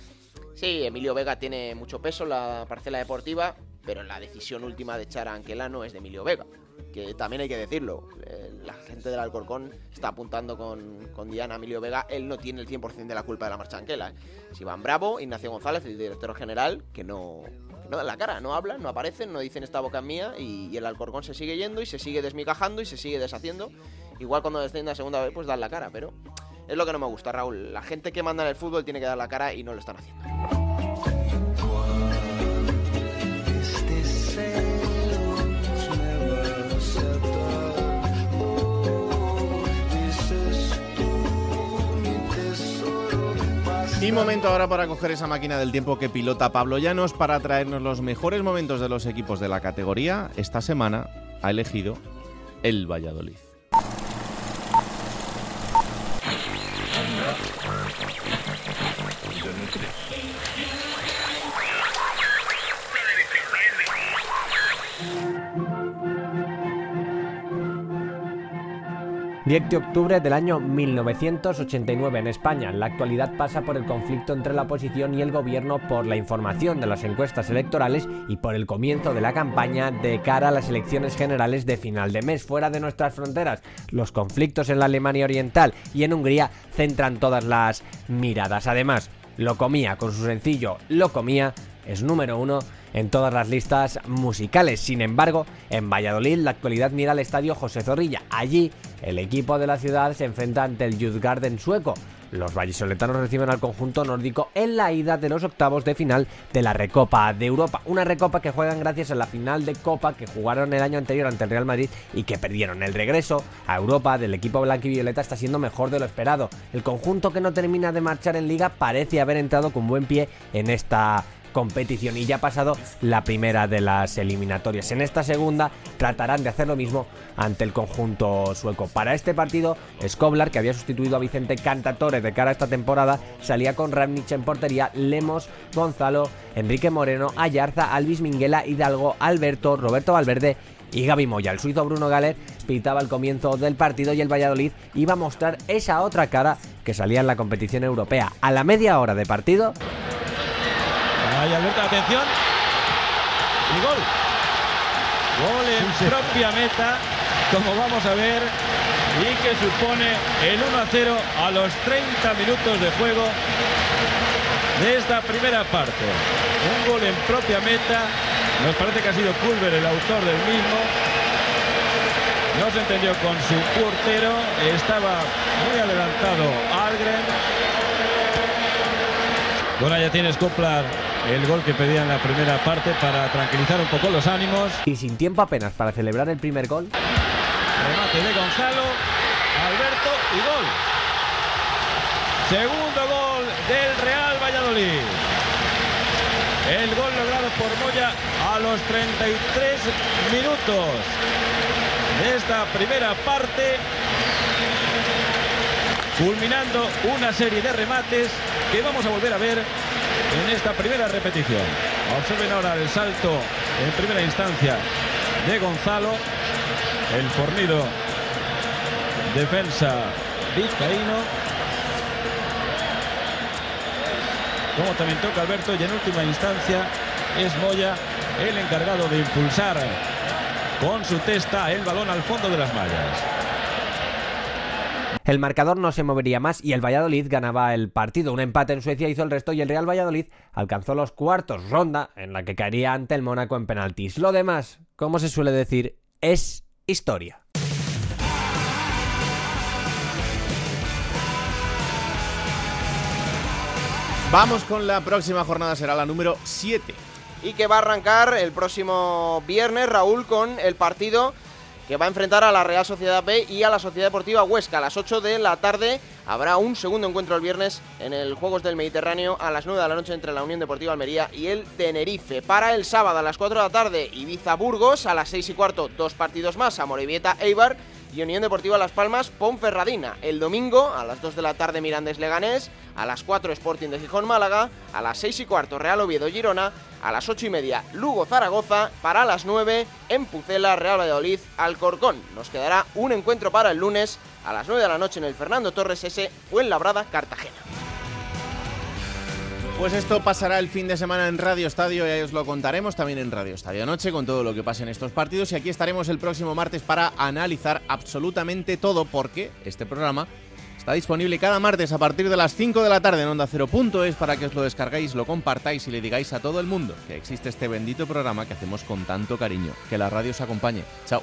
Sí, Emilio Vega tiene mucho peso en la parcela deportiva, pero la decisión última de echar a Anquela no es de Emilio Vega. Que también hay que decirlo, eh, la gente del Alcorcón está apuntando con, con Diana Emilio Vega, él no tiene el 100% de la culpa de la marcha Anquela. ¿eh? Es Iván Bravo, Ignacio González, el director general, que no, dan la cara, no hablan, no aparecen, no dicen esta boca es mía y, el Alcorcón se sigue yendo y se sigue desmigajando y se sigue deshaciendo. Igual cuando desciende a segunda vez, pues dan la cara, pero es lo que no me gusta, Raúl. La gente que manda en el fútbol tiene que dar la cara y no lo están haciendo. Y momento ahora para coger esa máquina del tiempo que pilota Pablo Llanos para traernos los mejores momentos de los equipos de la categoría. Esta semana ha elegido el Valladolid. ...10 de octubre del año 1989 en España. La actualidad pasa por el conflicto entre la oposición y el gobierno por la información de las encuestas electorales y por el comienzo de la campaña de cara a las elecciones generales de final de mes. Fuera de nuestras fronteras, los conflictos en la Alemania Oriental y en Hungría centran todas las miradas. Además, Lo Comía, con su sencillo Lo Comía, es número uno en todas las listas musicales. Sin embargo, en Valladolid la actualidad mira al estadio José Zorrilla. Allí, el equipo de la ciudad se enfrenta ante el Youth Garden sueco. Los vallisoletanos reciben al conjunto nórdico en la ida de los octavos de final de la Recopa de Europa. Una Recopa que juegan gracias a la final de Copa que jugaron el año anterior ante el Real Madrid y que perdieron. El regreso a Europa del equipo blanquivioleta está siendo mejor de lo esperado. El conjunto que no termina de marchar en liga parece haber entrado con buen pie en esta competición y ya ha pasado la primera de las eliminatorias. En esta segunda tratarán de hacer lo mismo ante el conjunto sueco. Para este partido, Skoblar, que había sustituido a Vicente Cantatore de cara a esta temporada, salía con Ramnich en portería, Lemos, Gonzalo, Enrique Moreno, Ayarza, Alvis Minguela, Hidalgo, Alberto, Roberto Valverde y Gaby Moya. El suizo Bruno Galer pitaba el comienzo del partido y el Valladolid iba a mostrar esa otra cara que salía en la competición europea. A la media hora de partido, Ahí Alberto, atención. Y gol. Gol en propia meta, como vamos a ver, y que supone el 1 a 0 a los 30 minutos de juego de esta primera parte. Un gol en propia meta. Nos parece que ha sido Culver el autor del mismo. No se entendió con su portero. Estaba muy adelantado Algren. Bueno, ya tienes Coplar el gol que pedía en la primera parte para tranquilizar un poco los ánimos. y sin tiempo apenas para celebrar el primer gol, Remate de Gonzalo, Alberto y gol. Segundo gol del Real Valladolid. El gol logrado por Moya a los 33 minutos de esta primera parte. Culminando una serie de remates que vamos a volver a ver en esta primera repetición. Observen ahora el salto en primera instancia de Gonzalo, el fornido defensa vizcaíno. Como también toca Alberto y en última instancia es Moya el encargado de impulsar con su testa el balón al fondo de las mallas. El marcador no se movería más y el Valladolid ganaba el partido. Un empate en Suecia hizo el resto y el Real Valladolid alcanzó los cuartos, ronda en la que caería ante el Mónaco en penaltis. Lo demás, como se suele decir, es historia. Vamos con la próxima jornada, será la número 7. y que va a arrancar el próximo viernes, Raúl, con el partido que va a enfrentar a la Real Sociedad B y a la Sociedad Deportiva Huesca. A las 8 de la tarde habrá un segundo encuentro el viernes en el Juegos del Mediterráneo a las 9 de la noche entre la Unión Deportiva Almería y el Tenerife. Para el sábado a las 4 de la tarde, Ibiza-Burgos, a las 6 y cuarto, dos partidos más, Amorebieta-Eibar y Unión Deportiva Las Palmas, Ponferradina. El domingo, a las 2 de la tarde, Mirandés Leganés, a las 4 Sporting de Gijón Málaga, a las 6 y cuarto Real Oviedo Girona, a las 8 y media Lugo Zaragoza, para las 9 en Pucela Real Valladolid Alcorcón. Nos quedará un encuentro para el lunes a las 9 de la noche en el Fernando Torres S. Fuenlabrada Cartagena. Pues esto pasará el fin de semana en Radio Estadio y ahí os lo contaremos también en Radio Estadio Noche con todo lo que pase en estos partidos y aquí estaremos el próximo martes para analizar absolutamente todo porque este programa está disponible cada martes a partir de las 5 de la tarde en Onda es para que os lo descargáis, lo compartáis y le digáis a todo el mundo que existe este bendito programa que hacemos con tanto cariño. Que la radio os acompañe. Chao.